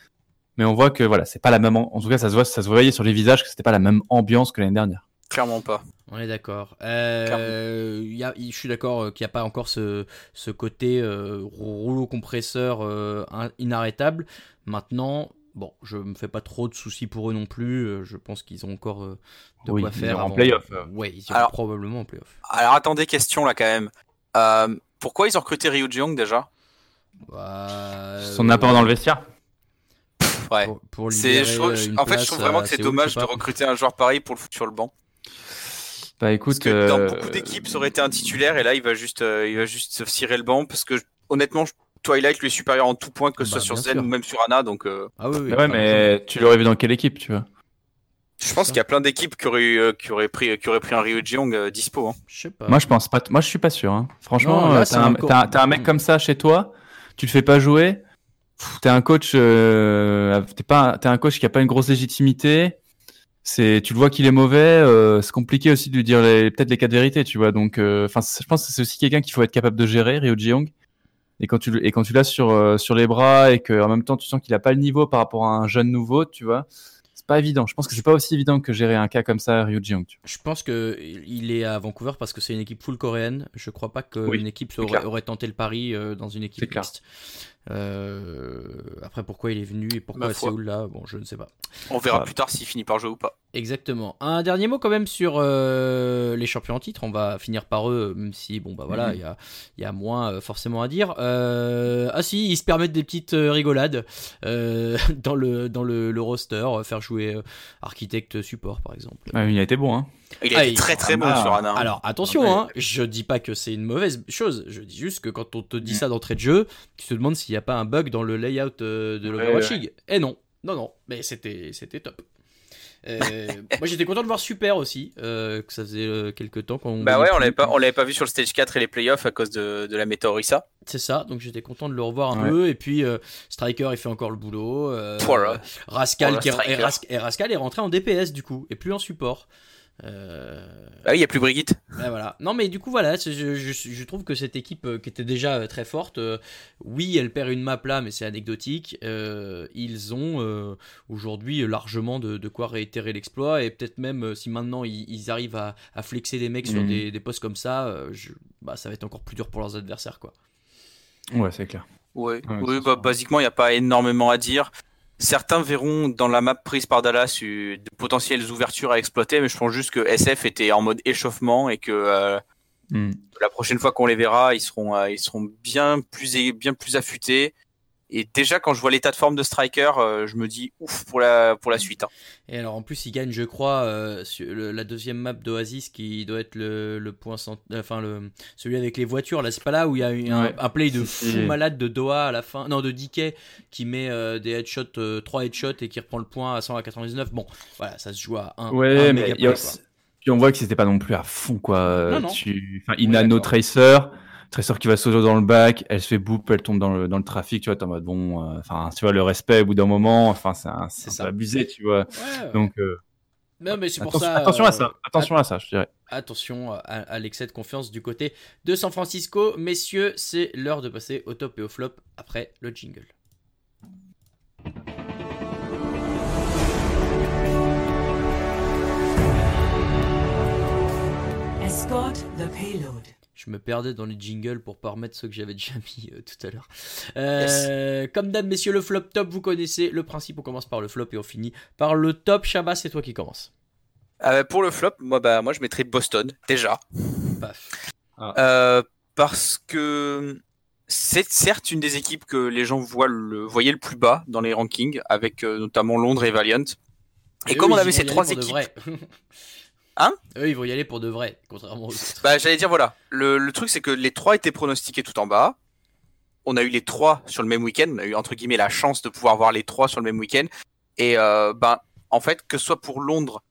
Mais on voit que voilà, c'est pas la même. En tout cas, ça se voit, ça se voyait sur les visages que c'était pas la même ambiance que l'année dernière. Clairement pas. On est d'accord. Euh, il y a- il- je suis d'accord qu'il n'y a pas encore ce, ce côté euh, rouleau compresseur euh, in- inarrêtable. Maintenant, bon, je me fais pas trop de soucis pour eux non plus. Euh, Je pense qu'ils ont encore euh, de Oui, quoi ils faire. en play-off. Ouais, ils Alors- probablement en playoff. Alors attendez, question là quand même. Euh, pourquoi ils ont recruté Ryu Jeong déjà? Bah, Son apport dans le vestiaire. Ouais. Pour, pour C'est, libérer, je trouve- euh, une en fait, je trouve vraiment que c'est dommage de recruter un joueur pareil pour le foutre sur le banc. Bah Parce écoute, que dans euh, beaucoup d'équipes, ça aurait été un titulaire et là, il va juste, euh, il va juste se cirer le banc parce que honnêtement, je- Twilight lui est supérieur en tout point que ce Bah, soit sur bien Zen sûr. ou même sur Anna. Donc, euh, Ah oui, oui. ouais, mais tu l'aurais vu dans quelle équipe, tu vois je pense qu'il y a plein d'équipes qui auraient, eu, euh, qui auraient pris, qui auraient pris un Ryu Jeong euh, dispo. hein. Je sais pas. Moi, je pense pas. Moi, je suis pas sûr. hein. Franchement, euh, t'as un, mec comme ça chez toi, tu le fais pas jouer. T'es un coach, euh, t'es pas, t'es un coach qui a pas une grosse légitimité. C'est, tu le vois qu'il est mauvais. euh, c'est compliqué aussi de lui dire les- peut-être les quatre vérités, tu vois. Donc, enfin, je pense que c'est aussi quelqu'un qu'il faut être capable de gérer, Ryo Jeong. Et quand tu le- et quand tu l'as sur euh, sur les bras et que en même temps tu sens qu'il a pas le niveau par rapport à un jeune nouveau, tu vois. C'est pas évident. Je pense que c'est pas aussi évident que gérer un cas comme ça, Jeong. tu vois. Je pense que il est à Vancouver parce que c'est une équipe full coréenne. Je crois pas qu'une Oui, équipe aurait, tenté le pari euh, dans une équipe mixte. Euh, après, pourquoi il est venu et pourquoi à. Séoul là? Bon, je ne sais pas. On verra plus tard s'il finit par jouer ou pas. Exactement. Un dernier mot quand même sur euh, les champions en titre. On va finir par eux, même si bon bah voilà, Mhm. il y, a, il y a moins euh, forcément à dire. Euh, ah si, ils se permettent des petites rigolades euh, dans le dans le, le roster, faire jouer euh, architecte support par exemple. Ouais, il a été bon, hein. Il a Ah, été il- très très ah, bon bah, sur Anna. hein. Alors attention, Ouais. hein, je dis pas que c'est une mauvaise chose. Je dis juste que quand on te dit ça d'entrée de jeu, tu te demandes s'il n'y a pas un bug dans le layout euh, de l'Overwatch ouais. Et non, non, non, mais c'était c'était top. Euh, moi j'étais content de voir Super aussi, euh, que ça faisait euh, quelques temps qu'on. Bah ouais, on l'avait pas, on l'avait pas vu sur le stage 4 et les playoffs à cause de, de la méta Orisa. C'est ça, donc j'étais content de le revoir un Ouais. peu. Et puis euh, Striker il fait encore le boulot. euh, Voilà. Rascal, Voilà, qui est, et Rascal est rentré en DPS du coup, et plus en support. Euh, Ah oui, il y a plus Brigitte. Ouais, voilà. Non, mais du coup, voilà, je, je, je trouve que cette équipe euh, qui était déjà euh, très forte, euh, oui, elle perd une map là, mais c'est anecdotique. euh, ils ont euh, aujourd'hui largement de, de quoi réitérer l'exploit, et peut-être même euh, si maintenant ils, ils arrivent à, à flexer des mecs sur Mhm. des, des postes comme ça, euh, je- bah, ça va être encore plus dur pour leurs adversaires, quoi. Ouais, c'est clair. Ouais. Ouais, oui, bah, basiquement, il n'y a pas énormément à dire. Certains verront dans la map prise par Dallas eu- de potentielles ouvertures à exploiter, mais je pense juste que SF était en mode échauffement et que euh, Hmm. la prochaine fois qu'on les verra, ils seront, euh, ils seront bien plus, bien plus affûtés. Et déjà, quand je vois l'état de forme de Striker, euh, je me dis ouf pour la, pour la suite. hein. Et alors en plus, ils gagnent, je crois, euh, sur le- la deuxième map d'Oasis qui doit être le, le point cent- enfin le celui avec les voitures. Là, c'est pas là où il y a eu un, Ouais. un play de fou malade de Doha à la fin, non de DK qui met euh, des headshots, euh, 3 headshots et qui reprend le point à 100 à 99. Bon, voilà, ça se joue à un. Ouais, un mais méga il a puis on voit que c'était pas non plus à fond, quoi. Non, non. Tu... Enfin, Oui, Inano d'accord. Tracer, Tressor qui va sauter dans le bac, elle se fait boop, elle tombe dans le, dans le trafic, tu vois, t'es en mode bon, euh, enfin, tu vois, le respect au bout d'un moment, enfin, c'est abusé, tu vois. Donc, attention, à euh, ça, attention à ça, je dirais. Attention euh, à, à l'excès de confiance du côté de San Francisco. Messieurs, c'est l'heure de passer au top et au flop après le jingle. Escort the payload. Je me perdais dans les jingles pour pas remettre ceux que j'avais déjà mis euh, tout à l'heure. Euh, Comme d'hab, messieurs, le flop top, vous connaissez le principe. On commence par le flop et on finit par le top. Shabba, c'est toi qui commence. Euh, pour le flop, moi, bah, moi je mettrais Boston, déjà. Paf. Euh, parce que c'est certes une des équipes que les gens voient le, voyaient le plus bas dans les rankings, avec euh, notamment Londres et Valiant. Et, eux, comme on avait ces trois équipes, vrai. Hein Eux, ils vont y aller pour de vrai, contrairement aux autres. bah, j'allais dire voilà, le, le truc c'est que les trois étaient pronostiqués tout en bas. On a eu les trois sur le même week-end. On a eu entre guillemets la chance de pouvoir voir les trois sur le même week-end. Et euh, ben, en fait, que ce soit pour Londres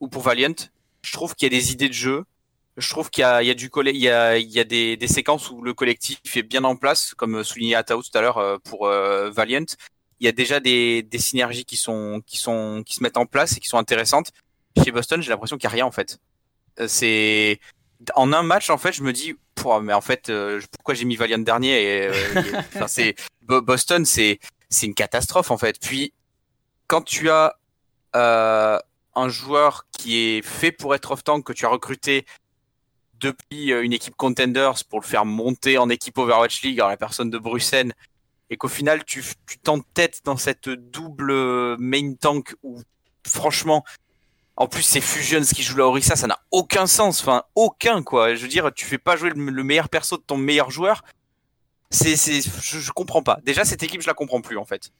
ou pour Valiant, je trouve qu'il y a des idées de jeu. Je trouve qu'il y a, il y a du il y a, il y a des, des séquences où le collectif est bien en place, comme souligné Atao tout à l'heure euh, pour euh, Valiant. Il y a déjà des, des synergies qui sont, qui sont, qui se mettent en place et qui sont intéressantes. Chez Boston, j'ai l'impression qu'il n'y a rien en fait. Euh, C'est en un match en fait, je me dis, mais en fait, euh, pourquoi j'ai mis Valiant dernier et, euh, et- enfin, c'est Bo- Boston, c'est c'est une catastrophe en fait. Puis quand tu as euh, un joueur qui est fait pour être off-tank, que tu as recruté depuis une équipe Contenders pour le faire monter en équipe Overwatch League, en la personne de Bruxelles, et qu'au final tu tu t'entêtes dans cette double main tank où franchement, en plus c'est Fusions qui joue la Orisa, ça n'a aucun sens, enfin aucun quoi. Je veux dire, tu fais pas jouer le, le meilleur perso de ton meilleur joueur. C'est, c'est, je, je comprends pas. Déjà cette équipe, je la comprends plus en fait.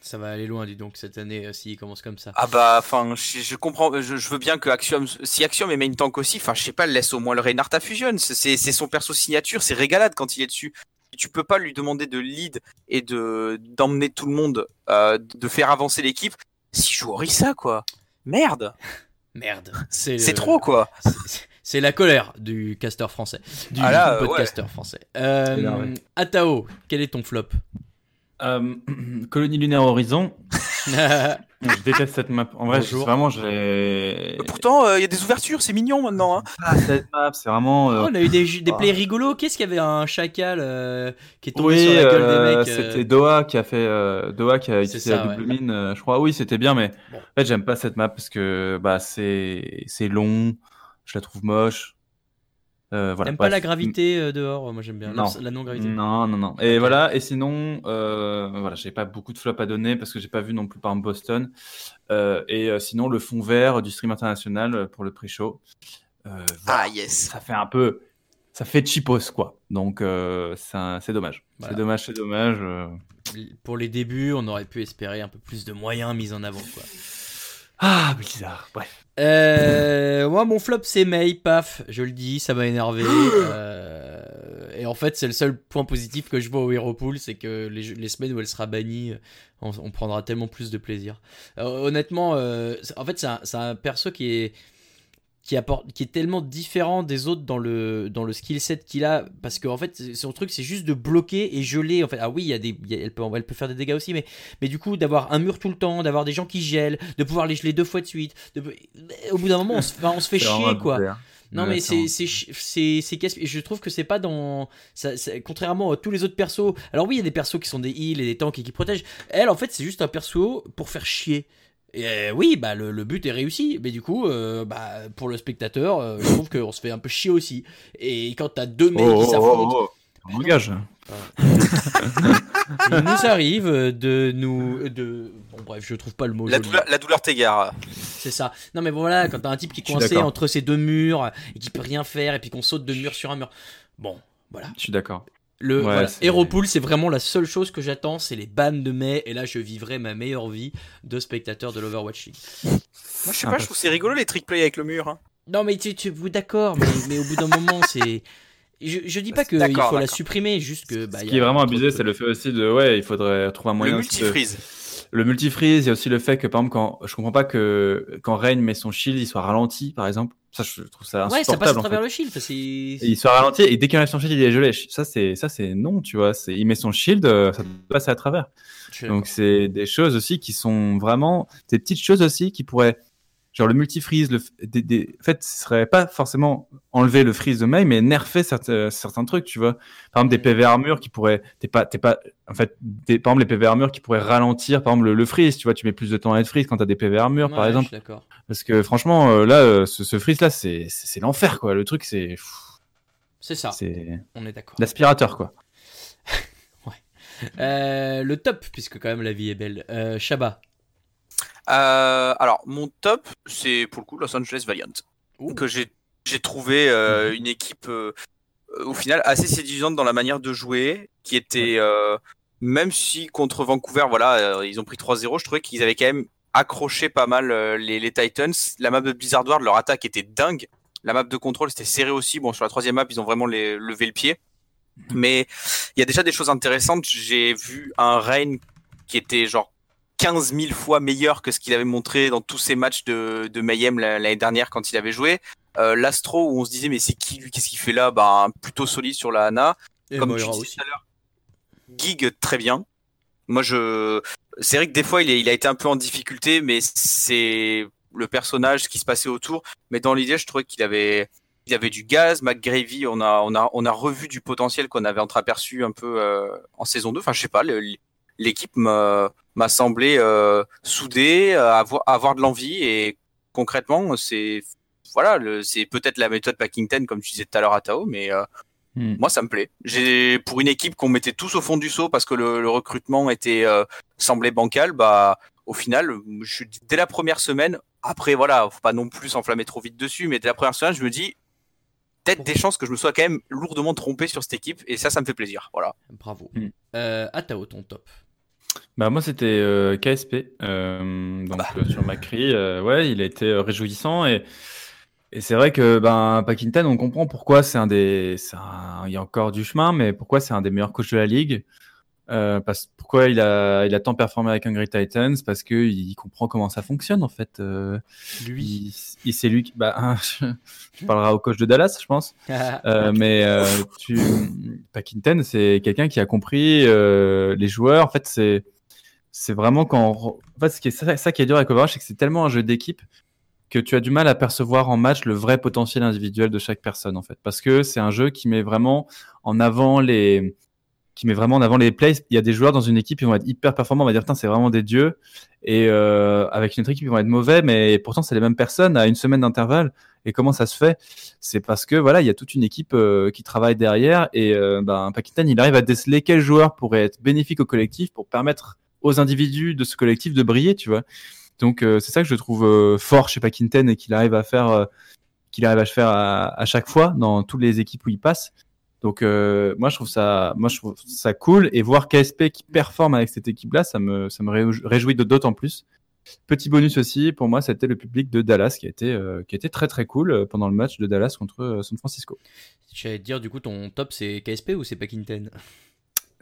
Ça va aller loin, dis donc, cette année, euh, s'il commence comme ça. Ah bah, enfin, je, je comprends, je, je veux bien que Axiom, si Axiom est main tank aussi, enfin, je sais pas, laisse au moins le Reinhardt à Fusion. C'est, c'est son perso signature, c'est régalade quand il est dessus. Tu peux pas lui demander de lead et de d'emmener tout le monde, euh, de faire avancer l'équipe s'il joue Orisa quoi. Merde, Merde. C'est trop quoi. c'est- la colère du caster français. Du, Ah là, du podcaster français. Euh. Atao, quel est ton flop? Euh, Colonie lunaire horizon. Je déteste cette map. En vrai, je- vraiment, j'ai. Pourtant, euh, il y a des ouvertures, c'est mignon maintenant. Hein. Ah, cette map, c'est vraiment. euh, Oh, on a eu des, des Ah. plays rigolos. Qu'est-ce qu'il y avait un chacal euh, qui est tombé Oui, sur la gueule euh, des mecs euh, c'était Doha qui a fait euh, Doha qui a utilisé ça, la double ouais. mine. euh, je crois, oui, c'était bien, mais Bon. en fait, j'aime pas cette map parce que bah c'est c'est long, je la trouve moche. Euh, voilà. T'aimes pas la gravité euh, dehors Moi j'aime bien. Non. La non-gravité. Non, non, non. Et voilà. Et sinon, euh, voilà, j'ai pas beaucoup de flops à donner parce que j'ai pas vu non plus par Boston. Euh, et euh, sinon, le fond vert du stream international euh, pour le pré-show. Euh, voilà. Ah yes. ça fait un peu, ça fait cheapos quoi. Donc euh, c'est dommage. Voilà. C'est dommage, c'est dommage. euh. Pour les débuts, on aurait pu espérer un peu plus de moyens mis en avant. Quoi. Ah, bizarre. Bref. Euh, moi, mon flop, c'est May. Paf, je le dis, ça m'a énervé. Euh, et en fait, c'est le seul point positif que je vois au Hero Pool, c'est que les, jeux- les semaines où elle sera bannie, on, on prendra tellement plus de plaisir. Euh, honnêtement, euh, en fait, c'est un, c'est un perso qui est qui apporte qui est tellement différent des autres dans le dans le skill set qu'il a parce qu'en fait c'est- son truc c'est juste de bloquer et geler en fait ah oui il y a des il y a- elle peut elle peut faire des dégâts aussi mais mais du coup d'avoir un mur tout le temps d'avoir des gens qui gèlent de pouvoir les geler deux fois de suite de- au bout d'un moment on se, enfin, on se fait chier quoi bizarre. non mais c'est c'est c'est casse- je trouve que c'est pas dans ça, ça- contrairement à tous les autres persos. Alors oui, il y a des persos qui sont des heals et des tanks et qui protègent. Elle en fait, c'est juste un perso pour faire chier. Et euh, oui, bah le, le but est réussi, mais du coup, euh, bah pour le spectateur, euh, je trouve qu'on se fait un peu chier aussi. Et quand t'as deux mecs Oh, qui oh, s'affrontent, oh, oh. Engage. il nous arrive de nous de bon bref, je trouve pas le mot. La douleur, la douleur t'égare. C'est ça. Non mais bon, voilà, quand t'as un type qui est coincé entre ces deux murs et qui peut rien faire et puis qu'on saute de mur sur un mur. Bon, voilà. Je suis d'accord. Le Ouais, voilà. c'est- vraiment la seule chose que j'attends, c'est les bannes de mai et là je vivrai ma meilleure vie de spectateur de l'Overwatch League. Moi, je sais pas, je trouve c'est rigolo les trick play avec le mur. hein. Non mais tu, tu vous d'accord, mais, mais au bout d'un moment c'est je, je dis pas qu'il D'accord, faut la supprimer, juste que bah, Ce il y qui est vraiment de- abusé, c'est le fait aussi de ouais, il faudrait trouver un moyen. Le aussi de- multi-freeze. Le multi-freeze, il y a aussi le fait que par exemple quand je comprends pas que quand Rain met son shield, il soit ralenti par exemple. Ça je trouve ça Ouais, ça insupportable. passe à en travers fait. le shield, c'est il soit ralenti et dès qu'il enlève son shield, il est gelé. Ça c'est ça c'est non, tu vois, c'est il met son shield, euh, ça passe à travers. Donc c'est des choses aussi qui sont vraiment des petites choses aussi qui pourraient genre le multi-freeze, le des, des- en fait, ce serait pas forcément enlever le freeze de Mei, mais nerfer certains, certains trucs, tu vois. Par exemple, des PV armure qui pourraient, t'es pas, t'es pas, en fait, des, par exemple, les PV armure qui pourraient ralentir, par exemple, le, le freeze, tu vois, tu mets plus de temps à être freeze quand t'as des PV armure, Ouais, par exemple. Parce que franchement, euh, là, euh, ce, ce freeze là, c'est, c'est l'enfer, quoi. Le truc, c'est, C'est ça, C'est on est d'accord. l'aspirateur, quoi. Euh, le top, puisque quand même la vie est belle. Euh, Shabba. Euh, alors, mon top, c'est pour le coup Los Angeles Valiant. Ouh. Que j'ai trouvé euh, une équipe euh, au final assez séduisante dans la manière de jouer, qui était, euh, même si contre Vancouver, voilà, euh, ils ont pris 3-0, je trouvais qu'ils avaient quand même accroché pas mal les, les Titans. La map de Blizzard World, leur attaque était dingue. La map de contrôle, c'était serré aussi. Bon, sur la troisième map, ils ont vraiment les- levé le pied. Mais il y a déjà des choses intéressantes. J'ai vu un Reign qui était genre 15 000 fois meilleur que ce qu'il avait montré dans tous ses matchs de, de Mayhem la- l'année dernière quand il avait joué. Euh, L'Astro, où on se disait, mais c'est qui lui Qu'est-ce qu'il fait là? Bah, Plutôt solide sur la Hana. Et Comme Moira tu disais tout à l'heure, Gig, très bien. Moi, je. C'est vrai que des fois, il, est- il a été un peu en difficulté, mais c'est le personnage, ce qui se passait autour. Mais dans l'idée, je trouvais qu'il avait. Il avait du gaz, McGravy, on a, on a, on a revu du potentiel qu'on avait entreaperçu un peu euh, en saison 2. Enfin, je sais pas, l'équipe m'a semblé euh, soudée, euh, avoir, avoir de l'envie et concrètement, c'est voilà, c'est peut-être la méthode Packington comme tu disais tout à l'heure à Tao, mais euh, Hmm. moi ça me plaît. J'ai pour une équipe qu'on mettait tous au fond du seau parce que le, le recrutement était euh, semblait bancal, bah au final, je, dès la première semaine, après voilà, faut pas non plus s'enflammer trop vite dessus, mais dès la première semaine, je me dis peut-être des chances que je me sois quand même lourdement trompé sur cette équipe et ça, ça me fait plaisir. Voilà. Bravo. Mm. Euh, Atao, ton top. Bah moi c'était euh, KSP euh, donc euh, sur Macri euh, ouais il a été réjouissant et et c'est vrai que ben Pakinton on comprend pourquoi c'est un des un- il y a encore du chemin mais pourquoi c'est un des meilleurs coachs de la ligue euh, parce pourquoi il a il a tant performé avec Hungry Titans? Parce que il comprend comment ça fonctionne en fait euh, Lui. il, il- c'est lui qui bah je, je parlerai au coach de Dallas je pense euh, mais tu... Packington, c'est quelqu'un qui a compris les joueurs. En fait, c'est c'est vraiment quand. on En fait, ce qui est ça, ça qui est dur avec Overwatch, c'est que c'est tellement un jeu d'équipe que tu as du mal à percevoir en match le vrai potentiel individuel de chaque personne, en fait, parce que c'est un jeu qui met vraiment en avant les qui met vraiment en avant les plays. Il y a des joueurs dans une équipe, ils vont être hyper performants, on va dire, c'est vraiment des dieux. Et euh, avec une autre équipe, ils vont être mauvais, mais pourtant, c'est les mêmes personnes à une semaine d'intervalle. Et comment ça se fait? C'est parce que voilà, il y a toute une équipe euh, qui travaille derrière. Et euh, ben, Pakitan, il arrive à déceler quel joueur pourrait être bénéfique au collectif pour permettre aux individus de ce collectif de briller, tu vois. Donc euh, c'est ça que je trouve fort chez Pakinten et qu'il arrive à faire, qu'il arrive à faire à chaque fois dans toutes les équipes où il passe. Donc euh, moi je trouve ça, cool et voir KSP qui performe avec cette équipe-là, ça me, ça me réjou- réjouit d'autant plus. Petit bonus aussi pour moi, c'était le public de Dallas qui a été, euh, qui a très très cool euh, pendant le match de Dallas contre San Francisco. J'allais te dire, du coup, ton top, c'est KSP ou c'est Packington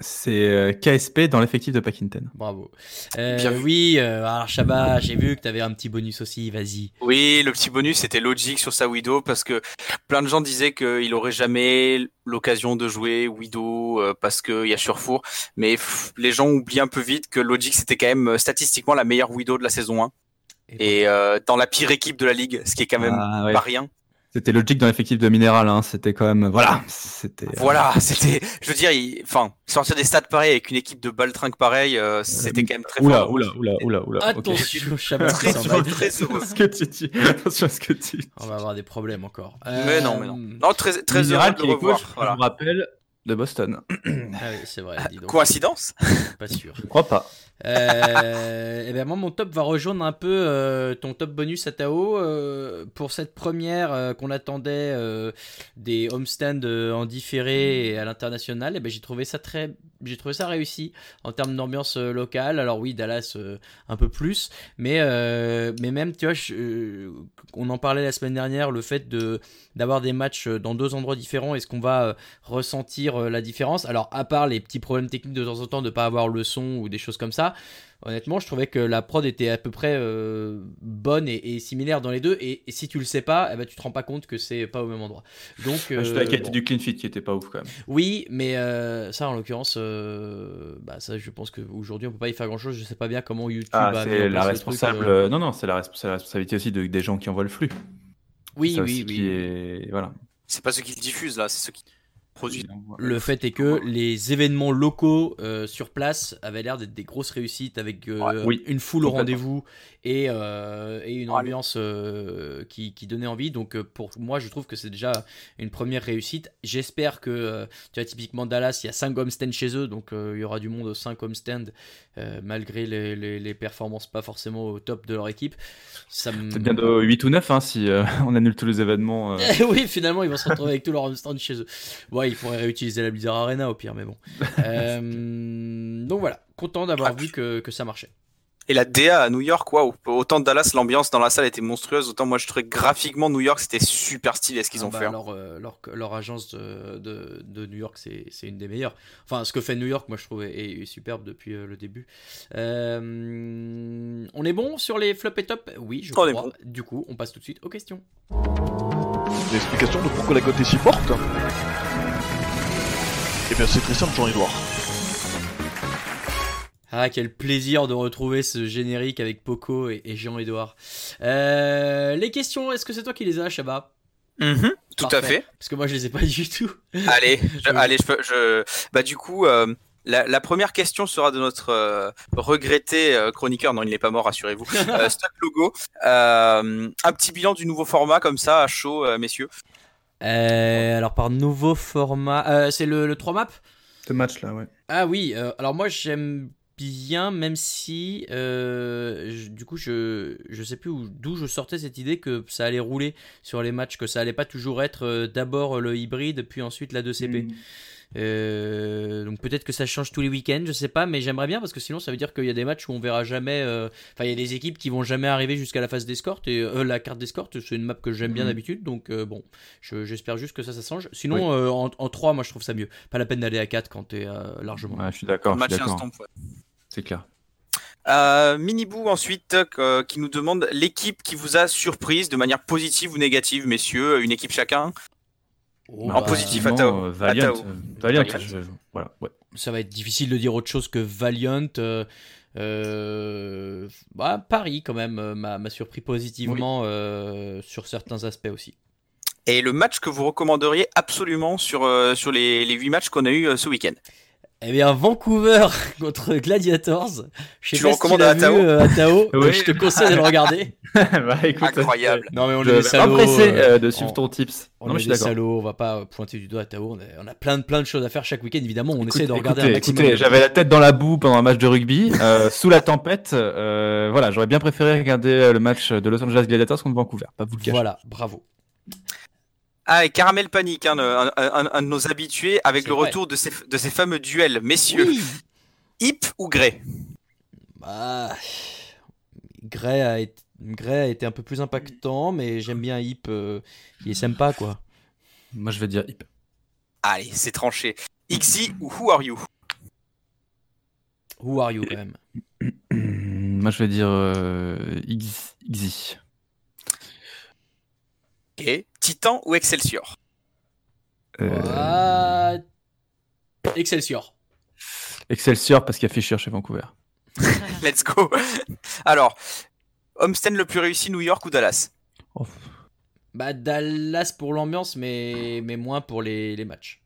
C'est euh, KSP dans l'effectif de Pakinten. Bravo. Euh, Bien vu. oui, euh, alors Shabba, j'ai vu que t'avais un petit bonus aussi, vas-y. Oui, le petit bonus c'était logique sur sa Widow parce que plein de gens disaient qu'il aurait jamais l'occasion de jouer Widow euh, parce qu'il y a Surfour, mais pff, les gens oublient un peu vite que Logic c'était quand même statistiquement la meilleure Widow de la saison 1 et euh, dans la pire équipe de la ligue, ce qui est quand même Ah, ouais. pas rien. C'était logique dans l'effectif de Minéral, hein. c'était quand même. Voilà, c'était. euh, Voilà, c'était, je veux dire, il- enfin, sortir des stats pareils avec une équipe de baltringue pareil, euh, c'était quand même très Oula, fort. oula, oula, oula, oula. Attention, qui Très très heureux. Attention à ce que tu dis. Attention à ce que tu dis. On va avoir des problèmes encore. Mais non, mais non. Euh, Non, très, très Minéral heureux de le est revoir. coach, je Voilà. vous rappelle, de Boston. Ah oui, c'est vrai, dis donc. Coïncidence? Pas sûr. Je crois pas. Euh, eh ben moi mon top va rejoindre un peu euh, ton top bonus à Tao euh, pour cette première euh, qu'on attendait euh, des homestands euh, en différé et à l'international et ben j'ai trouvé ça très j'ai trouvé ça réussi en termes d'ambiance euh, locale alors oui Dallas euh, un peu plus mais euh, mais même tu vois je- euh, on en parlait la semaine dernière le fait de d'avoir des matchs euh, dans deux endroits différents est-ce qu'on va euh, ressentir euh, la différence alors à part les petits problèmes techniques de temps en temps de pas avoir le son ou des choses comme ça Honnêtement, je trouvais que la prod était à peu près euh, bonne et, et similaire dans les deux. Et, et si tu le sais pas, eh ben, tu te rends pas compte que c'est pas au même endroit. Donc, je euh, suis la qualité bon. du clean fit qui était pas ouf quand même. oui, mais euh, ça, en l'occurrence, bah, ça, je pense qu'aujourd'hui, on peut pas y faire grand chose. Je sais pas bien comment YouTube Ah, c'est la responsable. truc, Non, non, c'est la, respons- la responsabilité aussi de- des gens qui envoient le flux. Oui, Ça oui, oui. qui est- Voilà. C'est pas ceux qui le diffusent là, c'est ceux qui produit. Le fait est que les événements locaux euh, sur place avaient l'air d'être des grosses réussites avec euh, Ouais, oui, une foule au rendez-vous et, euh, et une Ouais. ambiance euh, qui, qui donnait envie. Donc euh, pour moi, je trouve que c'est déjà une première réussite. J'espère que, tu vois, typiquement Dallas, il y a 5 homestands chez eux, donc euh, il y aura du monde aux 5 homestands, euh, malgré les, les- les performances pas forcément au top de leur équipe. Ça me... C'est bien de 8 ou 9 hein, si euh, on annule tous les événements. euh. oui, finalement, ils vont se retrouver avec tout leur homestand chez eux. Ouais, ils pourraient réutiliser la Blizzard Arena au pire, mais bon. Euh, donc voilà, content d'avoir vu que, que ça marchait. Et la DA à New York, waouh. Autant Dallas, l'ambiance dans la salle était monstrueuse, autant moi je trouvais que graphiquement New York c'était super stylé ce qu'ils Ah ont bah, fait. hein. Leur, euh, leur, leur agence de, de, de New York, c'est une des meilleures. Enfin, ce que fait New York, moi je trouve, est, est superbe depuis euh, le début. Euh, on est bon sur les flops et tops? Oui, je On est crois. bon. Du coup, on passe tout de suite aux questions. L'explication de pourquoi la cote est si forte? Eh bien c'est très simple Jean-Edouard. Ah, quel plaisir de retrouver ce générique avec Poco et, et Jean-Edouard. Euh, les questions, est-ce que c'est toi qui les as, Shabba? Mhm, tout à fait. Parce que moi, je les ai pas du tout. Allez, je, allez, je, peux- je, bah du coup, euh, la, la première question sera de notre euh, regretté euh, chroniqueur. Non, il n'est pas mort, rassurez-vous. Euh, Stock Logo. Euh, un petit bilan du nouveau format comme ça, à chaud, euh, messieurs. Euh, alors, par nouveau format, euh, c'est le, le 3 map Ce match-là, ouais. Ah oui, euh, alors moi j'aime bien, même si euh, je- du coup je je sais plus où- d'où je sortais cette idée que ça allait rouler sur les matchs, que ça allait pas toujours être euh, d'abord le hybride puis ensuite la 2CP. Mm. Euh, donc peut-être que ça change tous les week-ends, je sais pas, mais j'aimerais bien parce que sinon ça veut dire qu'il y a des matchs où on verra jamais. euh, Enfin, il y a des équipes qui vont jamais arriver jusqu'à la phase d'escorte et euh, la carte d'escorte, c'est une map que j'aime bien Mhm. d'habitude, donc euh, bon, je- j'espère juste que ça, ça change. Sinon, euh, en, en 3, moi je trouve ça mieux. Pas la peine d'aller à 4 quand t'es euh, largement. Ouais, je suis d'accord. Match instant. ouais. C'est clair. Euh, Minibou ensuite euh, qui nous demande l'équipe qui vous a surprise de manière positive ou négative, messieurs, une équipe chacun. Oh, En bah, positif, à Effectivement, Tao. euh, Valiant. À Tao. euh, Valiant, Valiant. je- voilà, ouais. ça va être difficile de dire autre chose que Valiant. euh, euh, bah, Paris, quand même, euh, m'a surpris positivement euh, sur certains aspects aussi. Et le match que vous recommanderiez absolument sur, euh, sur les, les 8 matchs qu'on a eu euh, ce week-end? Eh bien, Vancouver contre Gladiators. Je sais Tu pas le si tu à vu Tao euh, à Tao. Oui. Je te conseille de le regarder. bah, écoute, Incroyable. Non, mais on Je est des salauds. m'empresser euh, euh, de suivre on- ton tips. On Non, mais est je des suis d'accord. salauds, on va pas pointer du doigt à Tao. On a, on a plein, de, plein de choses à faire chaque week-end, évidemment. On essaie de regarder écoutez, un maximum. écoutez, j'avais la tête dans la boue pendant un match de rugby, euh, sous la tempête. euh, voilà, j'aurais bien préféré regarder euh, le match de Los Angeles Gladiators contre Vancouver. Pas vous le cacher. Voilà, bravo. Ah, et Caramel Panic, hein, un, un- un de nos habitués, avec le vrai. retour de ces, de ces fameux duels. Messieurs, Oui. Hip ou Grey Bah, Gray a, été, Gray a été un peu plus impactant, mais j'aime bien Hip. euh, il est sympa, quoi. Moi, je vais dire hip. Allez, c'est tranché. Ixi ou Who Are You? Who are you, quand même Moi, je vais dire euh, X- Xi. Ok. Titan ou Excelsior Euh, Excelsior. Excelsior parce qu'il y a Fischer chez Vancouver. Let's go. Alors, Homestead le plus réussi, New York ou Dallas Oh, Bah, Dallas pour l'ambiance, mais, mais moins pour les, les matchs.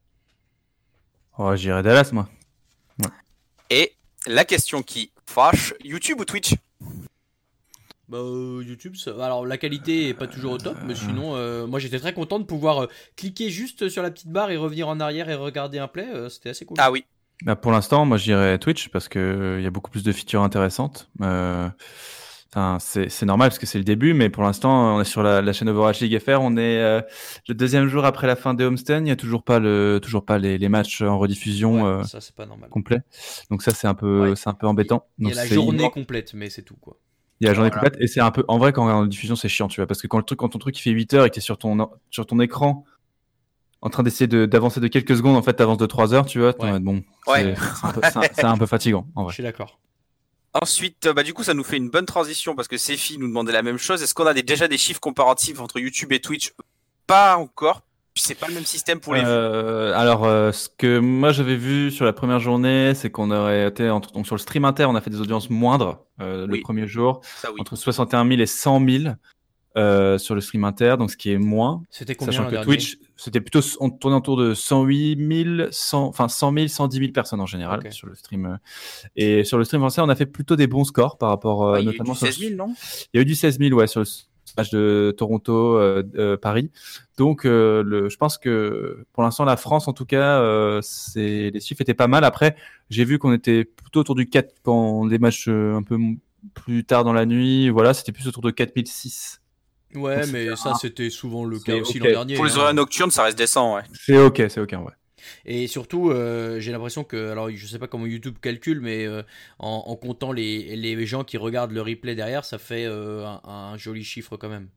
oh j'irai Dallas, moi. Et la question qui fâche, YouTube ou Twitch Bah, euh, YouTube, ça- alors la qualité est pas toujours au top, mais sinon, euh, moi j'étais très content de pouvoir euh, cliquer juste sur la petite barre et revenir en arrière et regarder un play, euh, c'était assez cool. Ah oui. Bah, pour l'instant, moi, je dirais Twitch parce que il y a beaucoup plus de features intéressantes. Euh, enfin, c'est normal parce que c'est le début, mais pour l'instant, on est sur la, la chaîne Overwatch League FR. On est euh, le deuxième jour après la fin des homestands. Il n'y a toujours pas le, toujours pas les, les matchs en rediffusion Ouais, euh, ça c'est pas normal. complets. Donc ça, c'est un peu, Ouais. c'est un peu embêtant. Il y a la journée complète, mais c'est tout quoi. Il y a la journée Voilà. complète et c'est un peu en vrai quand on regarde en diffusion c'est chiant tu vois parce que quand le truc quand ton truc il fait 8 heures et que tu es sur ton sur ton écran en train d'essayer de- d'avancer de, quelques secondes en fait t'avances de 3 heures tu vois Ouais. bon Ouais. c'est un, peu- c'est un- c'est un peu fatigant en Je vrai suis d'accord. Ensuite, euh, bah, du coup, ça nous fait une bonne transition parce que Sefi nous demandait la même chose. Est-ce qu'on a des, déjà des chiffres comparatifs entre YouTube et Twitch? Pas encore. C'est pas le même système pour les. Euh, alors euh, ce que moi j'avais vu sur la première journée c'est qu'on aurait été entre, donc sur le stream inter on a fait des audiences moindres euh, le Oui. premier jour Ça, oui. entre 61 000 et 100 000 euh, sur le stream inter, donc ce qui est moins. C'était combien Sachant que Twitch, c'était plutôt, on tournait autour de 108 000, 100, enfin 100 000, 110 000 personnes en général sur le stream. euh. Et sur le stream français, on a fait plutôt des bons scores par rapport, euh, Ouais, il y a eu notamment du sur 16 000, non? Il y a eu du 16 000 ouais, sur le match de Toronto, euh, euh, Paris. Donc, euh, le, je pense que pour l'instant, la France, en tout cas, euh, c'est les chiffres étaient pas mal. Après, j'ai vu qu'on était plutôt autour du 4 quand des matchs un peu plus tard dans la nuit. Voilà, c'était plus autour de 4006. Ouais, Donc, mais ça c'était souvent le cas aussi ok. l'an dernier. Pour les hein. horaires nocturnes, ça reste décent, ouais. C'est ok, c'est ok, ouais. Et surtout, euh, j'ai l'impression que, alors je sais pas comment YouTube calcule, mais euh, en, en comptant les, les gens qui regardent le replay derrière, ça fait euh, un, un joli chiffre quand même.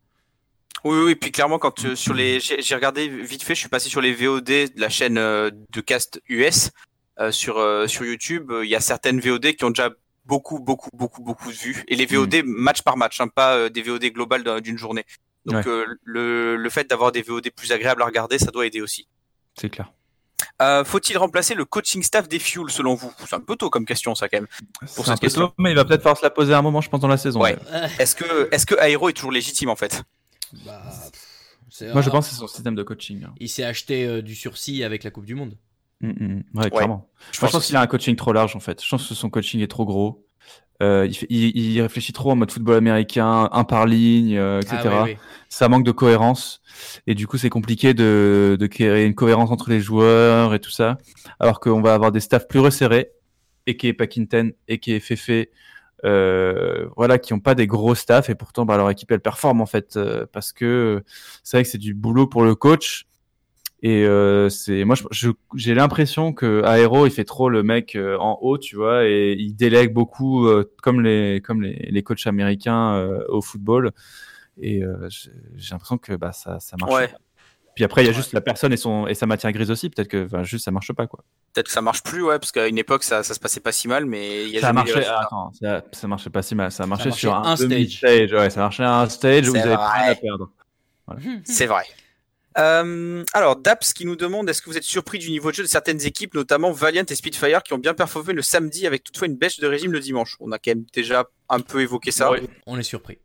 Oui, oui, puis clairement, quand sur les, j'ai regardé vite fait, je suis passé sur les VOD de la chaîne de cast US sur sur YouTube. Il y a certaines VOD qui ont déjà beaucoup, beaucoup, beaucoup, beaucoup de vues. Et les VOD match par match, hein, pas des VOD globales d'un- d'une journée. Donc Ouais. le le fait d'avoir des VOD plus agréables à regarder, ça doit aider aussi. C'est clair. Euh, Faut-il remplacer le coaching staff des Fuel selon vous? C'est un peu tôt comme question, ça quand même. C'est cette un peu question. tôt, mais il va peut-être falloir se la poser à un moment, je pense, dans la saison. Ouais. Est-ce que est-ce que Aero est toujours légitime en fait? Bah, Moi, je pense que c'est son système de coaching. hein. Il s'est acheté euh, du sursis avec la Coupe du Monde. Mm, mm, ouais, clairement. Je pense qu'il a un coaching trop large en fait. Je pense que son coaching est trop gros. Euh, il, fait- il- il réfléchit trop en mode football américain, un par ligne, euh, etc. Ah, oui, oui. Ça manque de cohérence et du coup c'est compliqué de, de créer une cohérence entre les joueurs et tout ça. Alors qu'on va avoir des staffs plus resserrés et qui est Pakinten et qui est Fefe, euh, voilà, qui ont pas des gros staffs et pourtant bah, leur équipe elle performe en fait euh, parce que c'est vrai que c'est du boulot pour le coach. Et euh, c'est moi, j'ai l'impression que Aero il fait trop le mec euh, en haut, tu vois, et il délègue beaucoup euh, comme les comme les, les coachs américains au football. Et j'ai l'impression que bah ça ça marche. Ouais. pas. Puis après il y a juste la personne et son et sa matière grise aussi. Peut-être que enfin, juste ça marche pas quoi. Peut-être que ça marche plus, ouais, parce qu'à une époque ça, ça se passait pas si mal, mais il y a Ça marchait. Attends, ça, ça marchait pas si mal. Ça marchait marchait sur un, un stage. Ouais, ça marchait un stage où vous avez rien à perdre. C'est vrai. Euh, alors, Daps qui nous demande est-ce que vous êtes surpris du niveau de jeu de certaines équipes, notamment Valiant et Spitfire, qui ont bien performé le samedi avec toutefois une baisse de régime le dimanche? On a quand même déjà un peu évoqué ça. Ouais. On est surpris.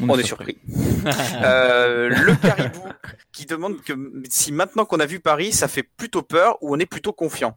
On est surpris. Euh, le Caribou qui demande que si maintenant qu'on a vu Paris, ça fait plutôt peur ou on est plutôt confiant?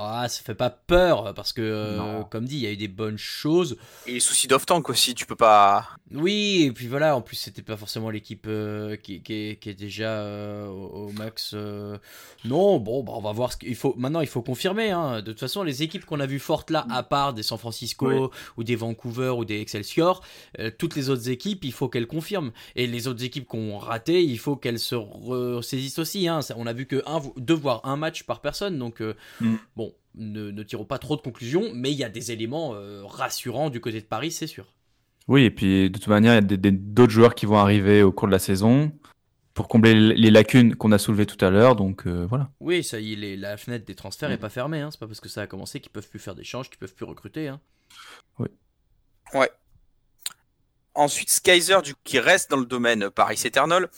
Ah, ça fait pas peur parce que, euh, comme dit, il y a eu des bonnes choses. Et les soucis d'off-tank aussi, tu peux pas. Oui, et puis voilà, en plus, c'était pas forcément l'équipe euh, qui, qui, est, qui est déjà euh, au, au max. euh. Non, bon, bah, on va voir ce qu'il faut. Maintenant, il faut confirmer. Hein. De toute façon, les équipes qu'on a vues fortes là, à part des San Francisco Oui. ou des Vancouver ou des Excelsior, euh, toutes les autres équipes, il faut qu'elles confirment. Et les autres équipes qui ont raté, il faut qu'elles se ressaisissent aussi. Hein. Ça, On a vu que un, deux voire un match par personne, donc euh, Mm. bon, ne, ne tirons pas trop de conclusions, mais il y a des éléments euh, rassurants du côté de Paris, c'est sûr. Oui, et puis de toute manière, il y a des- des- d'autres joueurs qui vont arriver au cours de la saison pour combler les lacunes qu'on a soulevées tout à l'heure. Donc euh, voilà. Oui, ça y est, les- la fenêtre des transferts Mm. est pas fermée. Hein. C'est pas parce que ça a commencé qu'ils peuvent plus faire d'échanges, qu'ils peuvent plus recruter. Hein. Ensuite, Skyzer, du, qui reste dans le domaine Paris Eternal,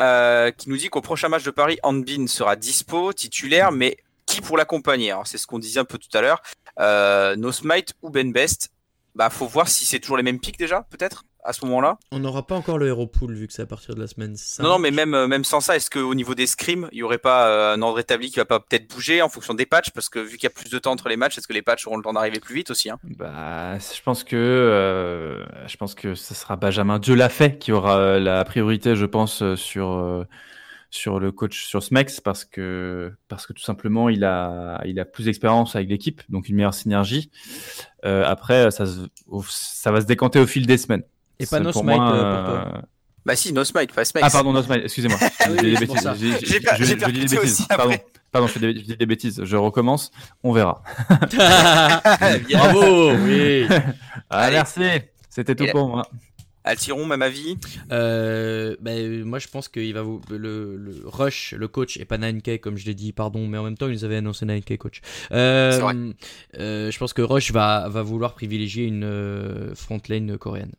euh, qui nous dit qu'au prochain match de Paris, Hanbin sera dispo, titulaire, mais qui pour l'accompagner Alors, C'est ce qu'on disait un peu tout à l'heure. Euh, no Smite ou Ben Best. Bah, faut voir si c'est toujours les mêmes pics déjà, peut-être, à ce moment-là. On n'aura pas encore le Hero Pool vu que c'est à partir de la semaine. Non, non, mais même, euh, même sans ça, est-ce qu'au niveau des scrims, il y aurait pas euh, un ordre établi qui va pas peut-être bouger en fonction des patchs? Parce que vu qu'il y a plus de temps entre les matchs, est-ce que les patchs auront le temps d'arriver plus vite aussi hein? Bah, je pense que euh, je pense que ce sera Benjamin Dieu l'a fait qui aura euh, la priorité, je pense, sur euh, sur le coach sur Smex parce que parce que tout simplement il a il a plus d'expérience avec l'équipe, donc une meilleure synergie. Euh, après, ça se- ça va se décanter au fil des semaines. Et pas No pour Smite, euh, euh, Bah si, No Smite, pas Smex. Ah pardon, no smile, excusez-moi. Dis des bêtises. J'ai per- j'ai des bêtises. aussi Pardon. Pardon, je fais des, je dis des bêtises. Je recommence. On verra. Bravo, oui. Ah, Allez. merci. C'était tout pour moi. Altiron, même avis? Euh, bah, moi, je pense qu'il va vous le, le Rush, le coach, et pas 9K comme je l'ai dit, pardon, mais en même temps, ils avaient annoncé 9K coach. Euh, vrai. euh, je pense que Rush va, va vouloir privilégier une euh, front lane coréenne.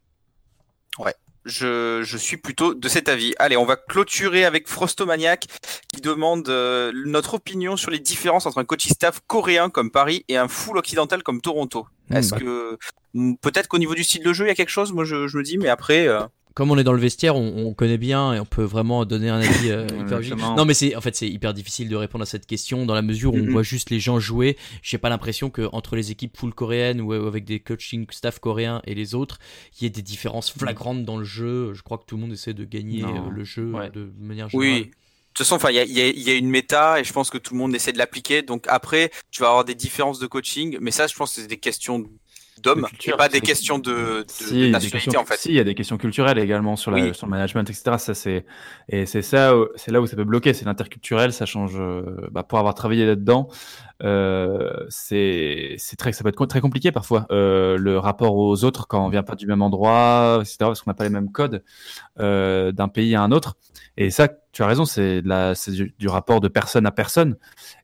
Je, je suis plutôt de cet avis. Allez, on va clôturer avec Frostomaniac qui demande euh, notre opinion sur les différences entre un coaching staff coréen comme Paris et un full occidental comme Toronto. Hmm, Est-ce bah. que hmm, peut-être qu'au niveau du style de jeu il y a quelque chose? Moi je, je me dis, mais après, euh, comme on est dans le vestiaire, on, on connaît bien et on peut vraiment donner un avis euh, hyper. Non, mais c'est en fait c'est hyper difficile de répondre à cette question dans la mesure où on voit juste les gens jouer. J'ai pas l'impression que entre les équipes full coréennes ou avec des coaching staff coréens et les autres, il y ait des différences flagrantes dans le jeu. Je crois que tout le monde essaie de gagner Non. euh, le jeu Ouais. de manière générale. Oui. De toute façon, enfin, il y a, y a une méta et je pense que tout le monde essaie de l'appliquer. Donc après, tu vas avoir des différences de coaching, mais ça, je pense que c'est des questions d'hommes et pas des questions de, de- Si, de il y a des nationalité questions- en fait. si, il y a des questions culturelles également sur, la, Oui. sur le management, etc. Ça, c'est, et c'est ça, c'est là où ça peut bloquer. C'est l'interculturel, ça change. euh, bah, pour avoir travaillé là-dedans, euh, c'est, c'est très, ça peut être très compliqué parfois. Euh, le rapport aux autres quand on vient pas du même endroit, etc. Parce qu'on n'a pas les mêmes codes euh, d'un pays à un autre. Et ça, tu as raison, c'est de la, c'est du, du rapport de personne à personne.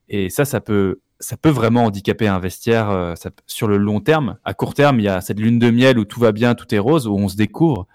Et ça, ça peut, ça peut vraiment handicaper un vestiaire euh, sur le long terme. À court terme, il y a cette lune de miel où tout va bien, tout est rose, où on se découvre.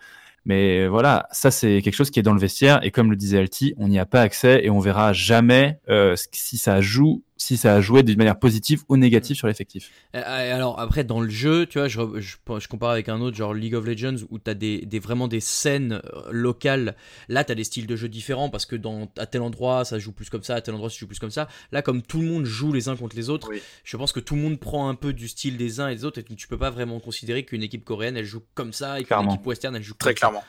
Mais voilà, ça c'est quelque chose qui est dans le vestiaire et comme le disait Alti, on n'y a pas accès et on verra jamais euh, si ça joue, si ça a joué d'une manière positive ou négative sur l'effectif. Alors après dans le jeu, tu vois, je, re- je, je compare avec un autre genre League of Legends où t'as des, des vraiment des scènes euh, locales. Là t'as des styles de jeu différents parce que dans à tel endroit ça joue plus comme ça, à tel endroit ça joue plus comme ça. Là comme tout le monde joue les uns contre les autres, Oui. je pense que tout le monde prend un peu du style des uns et des autres et tu peux pas vraiment considérer qu'une équipe coréenne elle joue comme ça et qu'une équipe western elle joue Très comme ça. clairement.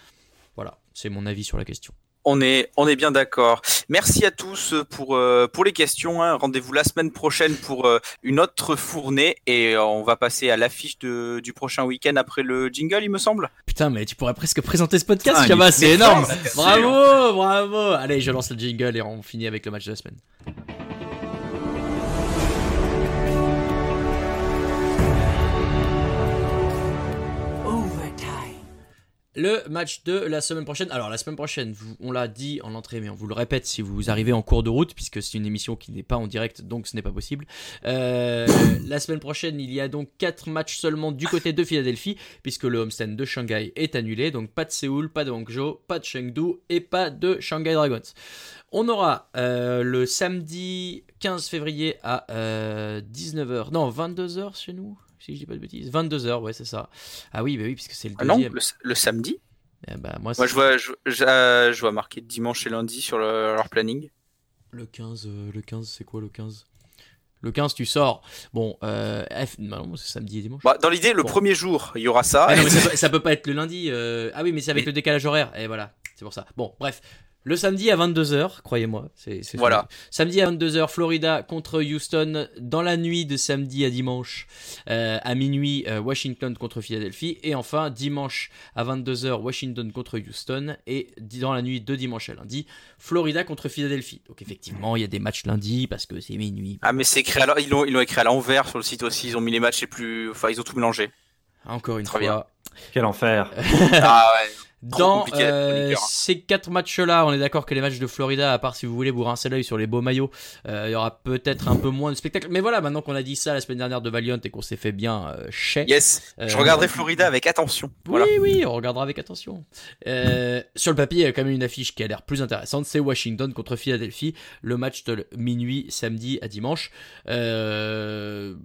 Voilà, c'est mon avis sur la question. On est, on est bien d'accord. Merci à tous pour, euh, pour les questions. hein. Rendez-vous la semaine prochaine pour euh, une autre fournée et euh, on va passer à l'affiche de- du prochain week-end après le jingle, il me semble. Putain mais tu pourrais presque présenter ce podcast, Ah, c'est énorme. Bravo, bravo. Allez, je lance le jingle et on finit avec le match de la semaine. Le match de la semaine prochaine. Alors la semaine prochaine, on l'a dit en entrée, mais on vous le répète si vous arrivez en cours de route, puisque c'est une émission qui n'est pas en direct, donc ce n'est pas possible. Euh, la semaine prochaine, il y a donc 4 matchs seulement du côté de Philadelphie, puisque le homestand de Shanghai est annulé. Donc pas de Séoul, pas de Hangzhou, pas de Chengdu et pas de Shanghai Dragons. On aura euh, le samedi 15 février à 19h, non 22h chez nous, si je dis pas de bêtises. 22h, ouais c'est ça. Ah oui, bah oui, puisque c'est le Ah non, deuxième. le, le samedi. Eh bah, moi, Moi, je vois, je, je, euh, je vois marqué dimanche et lundi sur le- leur planning. Le 15, euh, le 15, c'est quoi le 15 Le 15, tu sors. Bon, euh, F... non, c'est samedi et dimanche. Bah, dans l'idée, le Bon. premier jour, il y aura ça. Ah non, mais ça, peut, ça peut pas être le lundi. euh, Ah oui, mais c'est avec le décalage horaire. Et voilà, c'est pour ça. Bon, bref. Le samedi à 22h, croyez-moi. c'est c'est Voilà. Samedi à 22h, Florida contre Houston. Dans la nuit de samedi à dimanche, euh, à minuit, euh, Washington contre Philadelphie. Et enfin, dimanche à 22h, Washington contre Houston. Et dans la nuit de dimanche à lundi, Florida contre Philadelphie. Donc effectivement, il y a des matchs lundi parce que c'est minuit. Ah, mais c'est écrit à ils l'ont, ils l'ont écrit à l'envers sur le site aussi. Ils ont mis les matchs les plus, enfin, ils ont tout mélangé. Encore une Très fois. Quel enfer ah ouais. Dans euh, ces quatre matchs-là, on est d'accord que les matchs de Florida, à part si vous voulez vous rincer l'œil sur les beaux maillots, euh, il y aura peut-être un peu moins de spectacle. Mais voilà, maintenant qu'on a dit ça la semaine dernière de Valiant et qu'on s'est fait bien euh, chais. Yes. Je Euh, regarderai Florida avec attention. Voilà. Oui, oui, on regardera avec attention. Euh, sur le papier, il y a quand même une affiche qui a l'air plus intéressante. C'est Washington contre Philadelphie, le match de minuit, samedi à dimanche. Euh,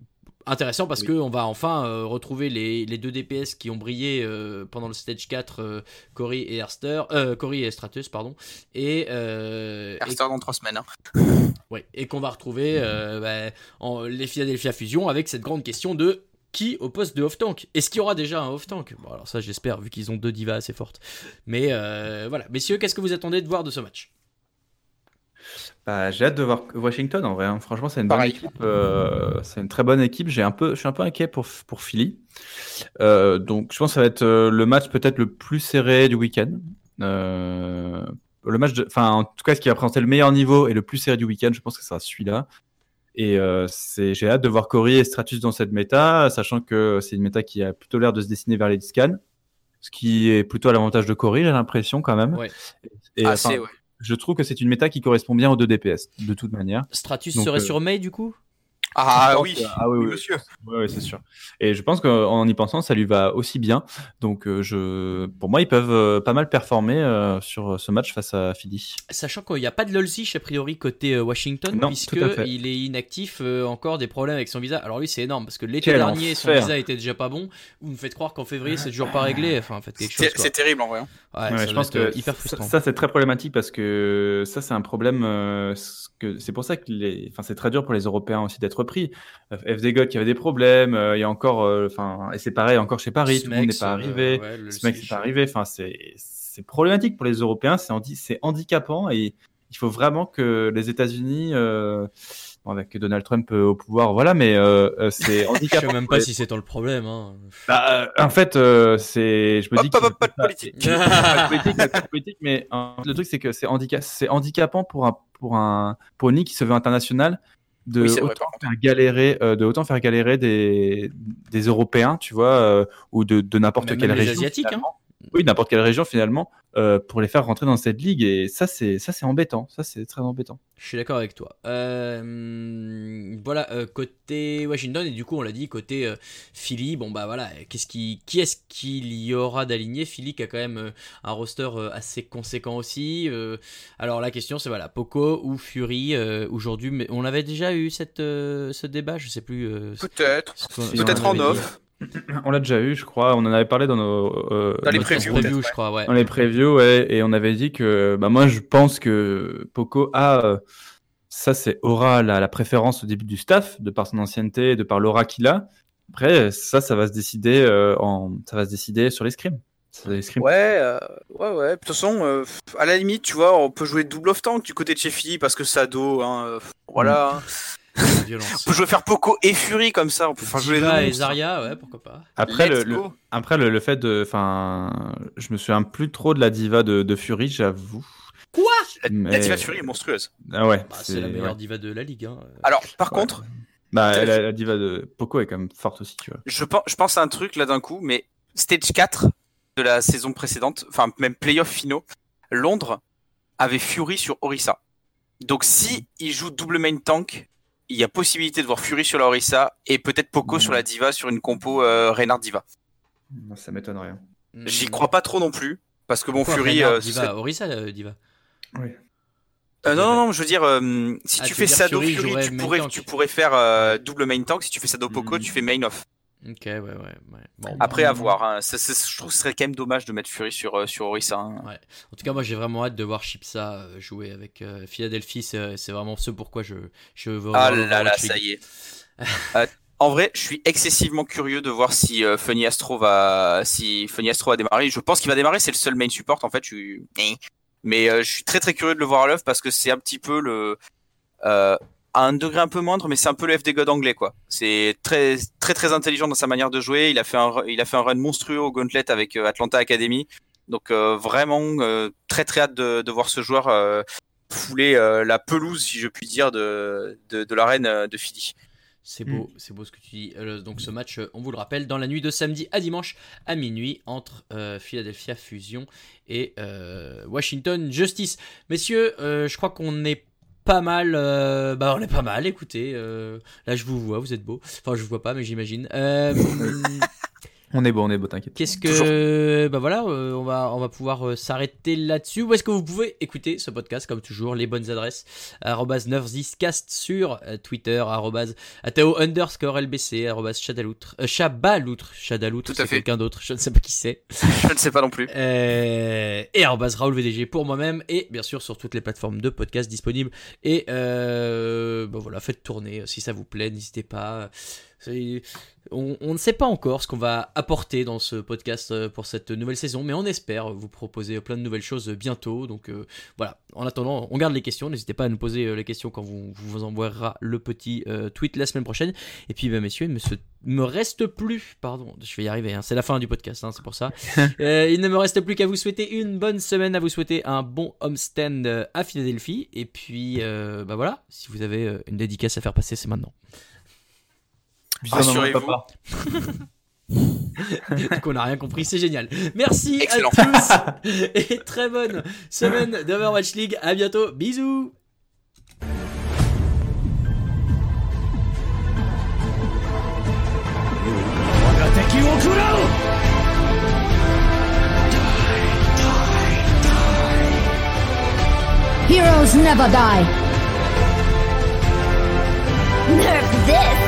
intéressant parce que on va enfin euh, retrouver les, les deux DPS qui ont brillé euh, pendant le stage 4, euh, Cory et Erster, euh, Cory et Stratus, pardon, et, euh, dans trois semaines. hein. Ouais, et qu'on va retrouver euh, bah, en, les Philadelphia Fusion avec cette grande question de qui au poste de off-tank Est-ce qu'il y aura déjà un off-tank Bon, alors ça, j'espère, vu qu'ils ont deux divas assez fortes. Mais euh, voilà. Messieurs, qu'est-ce que vous attendez de voir de ce match? Bah, j'ai hâte de voir Washington en vrai. hein. Franchement, c'est une bonne équipe. euh, c'est une très bonne équipe. J'ai un peu, je suis un peu inquiet pour pour Philly. Euh, donc, je pense que ça va être euh, le match peut-être le plus serré du week-end. Euh, le match, de- enfin, en tout cas, ce qui va présenter le meilleur niveau et le plus serré du week-end, je pense que ça sera celui-là. Et euh, c'est, j'ai hâte de voir Cory et Stratus dans cette méta, sachant que c'est une méta qui a plutôt l'air de se dessiner vers les scans, ce qui est plutôt à l'avantage de Cory, j'ai l'impression quand même. Ouais. Et Ah, ouais. Je trouve que c'est une méta qui correspond bien aux deux DPS, de toute manière. Stratus Donc, serait euh, sur May du coup? Ah Je pense oui, que- ah oui, oui, oui, monsieur. Ouais, c'est sûr. Et je pense qu'en y pensant, ça lui va aussi bien. Donc, euh, je, pour moi, ils peuvent euh, pas mal performer euh, sur ce match face à Philly. Sachant qu'il n'y a pas de Lolzich a priori côté Washington, Non, puisque tout à fait. il est inactif, euh, encore des problèmes avec son visa. Alors lui c'est énorme parce que l'été dernier son enfer. visa était déjà pas bon. Vous me faites croire qu'en février c'est toujours pas réglé. Enfin faites quelque C'est chose. Quoi. c'est terrible en vrai. hein. Ouais, Ouais, ça je pense que hyper frustrant. ça, c'est très problématique parce que ça c'est un problème. euh, c'est pour ça que les, enfin c'est très dur pour les Européens aussi d'être pris. Euh, FD God qui avait des problèmes. euh, Il y a encore, euh, enfin et c'est pareil encore chez Paris, tout le monde n'est pas euh, arrivé. ouais, le Ce mec Lolzich. pas arrivé. Enfin c'est problématique pour les Européens. C'est handi- c'est handicapant et il faut vraiment que les États-Unis euh, bon, avec Donald Trump euh, au pouvoir, voilà, mais euh, euh, c'est Je handicapant. sais même pas les- si c'est tant le problème. Hein. Bah, euh, en fait, euh, c'est, je me dis pas de politique. pas de politique, pas de politique, mais euh, le truc c'est que c'est handica- c'est handicapant pour un pour un pour une ligue qui se veut internationale de Oui, vrai, autant contre. faire galérer euh, de autant faire galérer des des Européens, tu vois, euh, ou de de n'importe quelle les région. Asiatiques, hein. Oui, n'importe quelle région finalement, euh, pour les faire rentrer dans cette ligue et ça c'est ça c'est embêtant, ça c'est très embêtant. Je suis d'accord avec toi. Euh, voilà, euh, côté Washington, et du coup, on l'a dit, côté euh, Philly, bon bah voilà, qu'est-ce qui, qui est-ce qu'il y aura d'aligné? Philly qui a quand même euh, un roster euh, assez conséquent aussi. euh, alors la question, c'est voilà, Poco ou Fury euh, aujourd'hui, mais on avait déjà eu cette, euh, ce débat, je sais plus. euh, Peut-être. Peut-être en off. On l'a déjà eu, je crois, on en avait parlé dans nos euh, Dans les previews, je crois, ouais. Dans les previews, ouais, et on avait dit que, bah, moi, je pense que Poco a, euh, ça, c'est aura la, la préférence au début du staff, de par son ancienneté, de par l'aura qu'il a. Après, ça, ça va se décider euh, en, ça va se décider sur les scrims. Sur les scrims. Ouais, euh, ouais, ouais. De toute façon, euh, à la limite, tu vois, on peut jouer double off tank du côté de chez Philly parce que Sado, hein, euh, voilà. Violence. On peut jouer faire Poco et Fury comme ça. On peut faire jouer et. Zarya, ouais, pourquoi pas. Après, le, Let's le- go. après le, le fait de, enfin, je me souviens plus trop de la diva de, de Fury, j'avoue. La, Mais- la Diva Fury est monstrueuse. Ah ouais. Bah, c'est la meilleure ouais. diva de la ligue. Hein. Alors, par Ouais. contre, Bah, la, la diva de Poco est quand même forte aussi, tu vois. je pense, je pense à un truc là d'un coup, mais Stage 4 de la saison précédente, enfin même playoff finaux, Londres avait Fury sur Orisa. Donc si il joue double main tank, il y a possibilité de voir Fury sur la Orisa et peut-être Poco sur la Diva sur une compo euh, Reynard Diva. Ça m'étonne rien. J'y Hmm. crois pas trop non plus parce que bon Pourquoi Fury. Reinhardt, euh, Diva, serait- Orisa, euh, Diva? Oui. Euh, non, non, non, je veux dire, euh, si Ah, tu tu fais veux Sado Fury Fury, tu pourrais, tu pourrais faire euh, double main tank. Si tu fais Sado Poco, Mhm. tu fais main off. Ok, ouais, ouais. ouais. Bon, Après, bah, à voir. hein. Je trouve que ce serait quand même dommage de mettre Fury sur, euh, sur Orisa. hein. En tout cas, moi, j'ai vraiment hâte de voir Chipsa euh, jouer avec euh, Philadelphie. C'est c'est vraiment ce pourquoi je, je veux Ah là là, ça y est. Euh, en vrai, je suis excessivement curieux de voir si euh, Funny Astro va, si Funny Astro va démarrer. Je pense qu'il va démarrer. C'est le seul main support en fait. Je suis... Mais euh, je suis très très curieux de le voir à l'œuvre parce que c'est un petit peu le, euh, à un degré un peu moindre, mais c'est un peu le FD God anglais quoi. C'est très très très intelligent dans sa manière de jouer. Il a fait un, il a fait un run monstrueux au Gauntlet avec euh, Atlanta Academy. Donc euh, vraiment euh, très très hâte de, de voir ce joueur euh, fouler euh, la pelouse, si je puis dire, de, de, de l'arène de Philly. C'est Hmm. beau, c'est beau ce que tu dis. Euh, donc ce match, on vous le rappelle, dans la nuit de samedi à dimanche à minuit entre euh, Philadelphia Fusion et euh, Washington Justice. Messieurs, euh, je crois qu'on est pas mal. euh, bah on est pas mal. Écoutez, euh, là je vous vois, vous êtes beau. Enfin je vous vois pas, mais j'imagine. On est beau, on est beau, t'inquiète. Qu'est-ce que bah voilà, euh, on va on va pouvoir euh, s'arrêter là-dessus. Où est-ce que vous pouvez écouter ce podcast comme toujours les bonnes adresses? Arrobase 9ziscast sur euh, Twitter atao underscore lbc chadaloutre euh, chabaloutre chadaloutre Tout à c'est fait. quelqu'un d'autre je ne sais pas qui c'est Je ne sais pas non plus. euh, et arrobase Raoul VDG pour moi-même et bien sûr sur toutes les plateformes de podcast disponibles et euh, bah voilà faites tourner si ça vous plaît n'hésitez pas C'est- on, on ne sait pas encore ce qu'on va apporter dans ce podcast euh, pour cette nouvelle saison, mais on espère vous proposer plein de nouvelles choses bientôt. Donc euh, voilà, en attendant, on garde les questions. N'hésitez pas à nous poser euh, les questions quand vous, vous envoyera le petit euh, tweet la semaine prochaine. Et puis, bah, messieurs, il me, se- me reste plus, pardon, je vais y arriver, hein, c'est la fin du podcast, hein, c'est pour ça. Euh, il ne me reste plus qu'à vous souhaiter une bonne semaine, à vous souhaiter un bon homestand à Philadelphie. Et puis, bah voilà, si vous avez une dédicace à faire passer, c'est maintenant. Rassurez-vous. du coup, on n'a rien compris, c'est génial. Merci à tous et très bonne semaine d'Overwatch League. À bientôt, bisous. Heroes never die. Nerf this!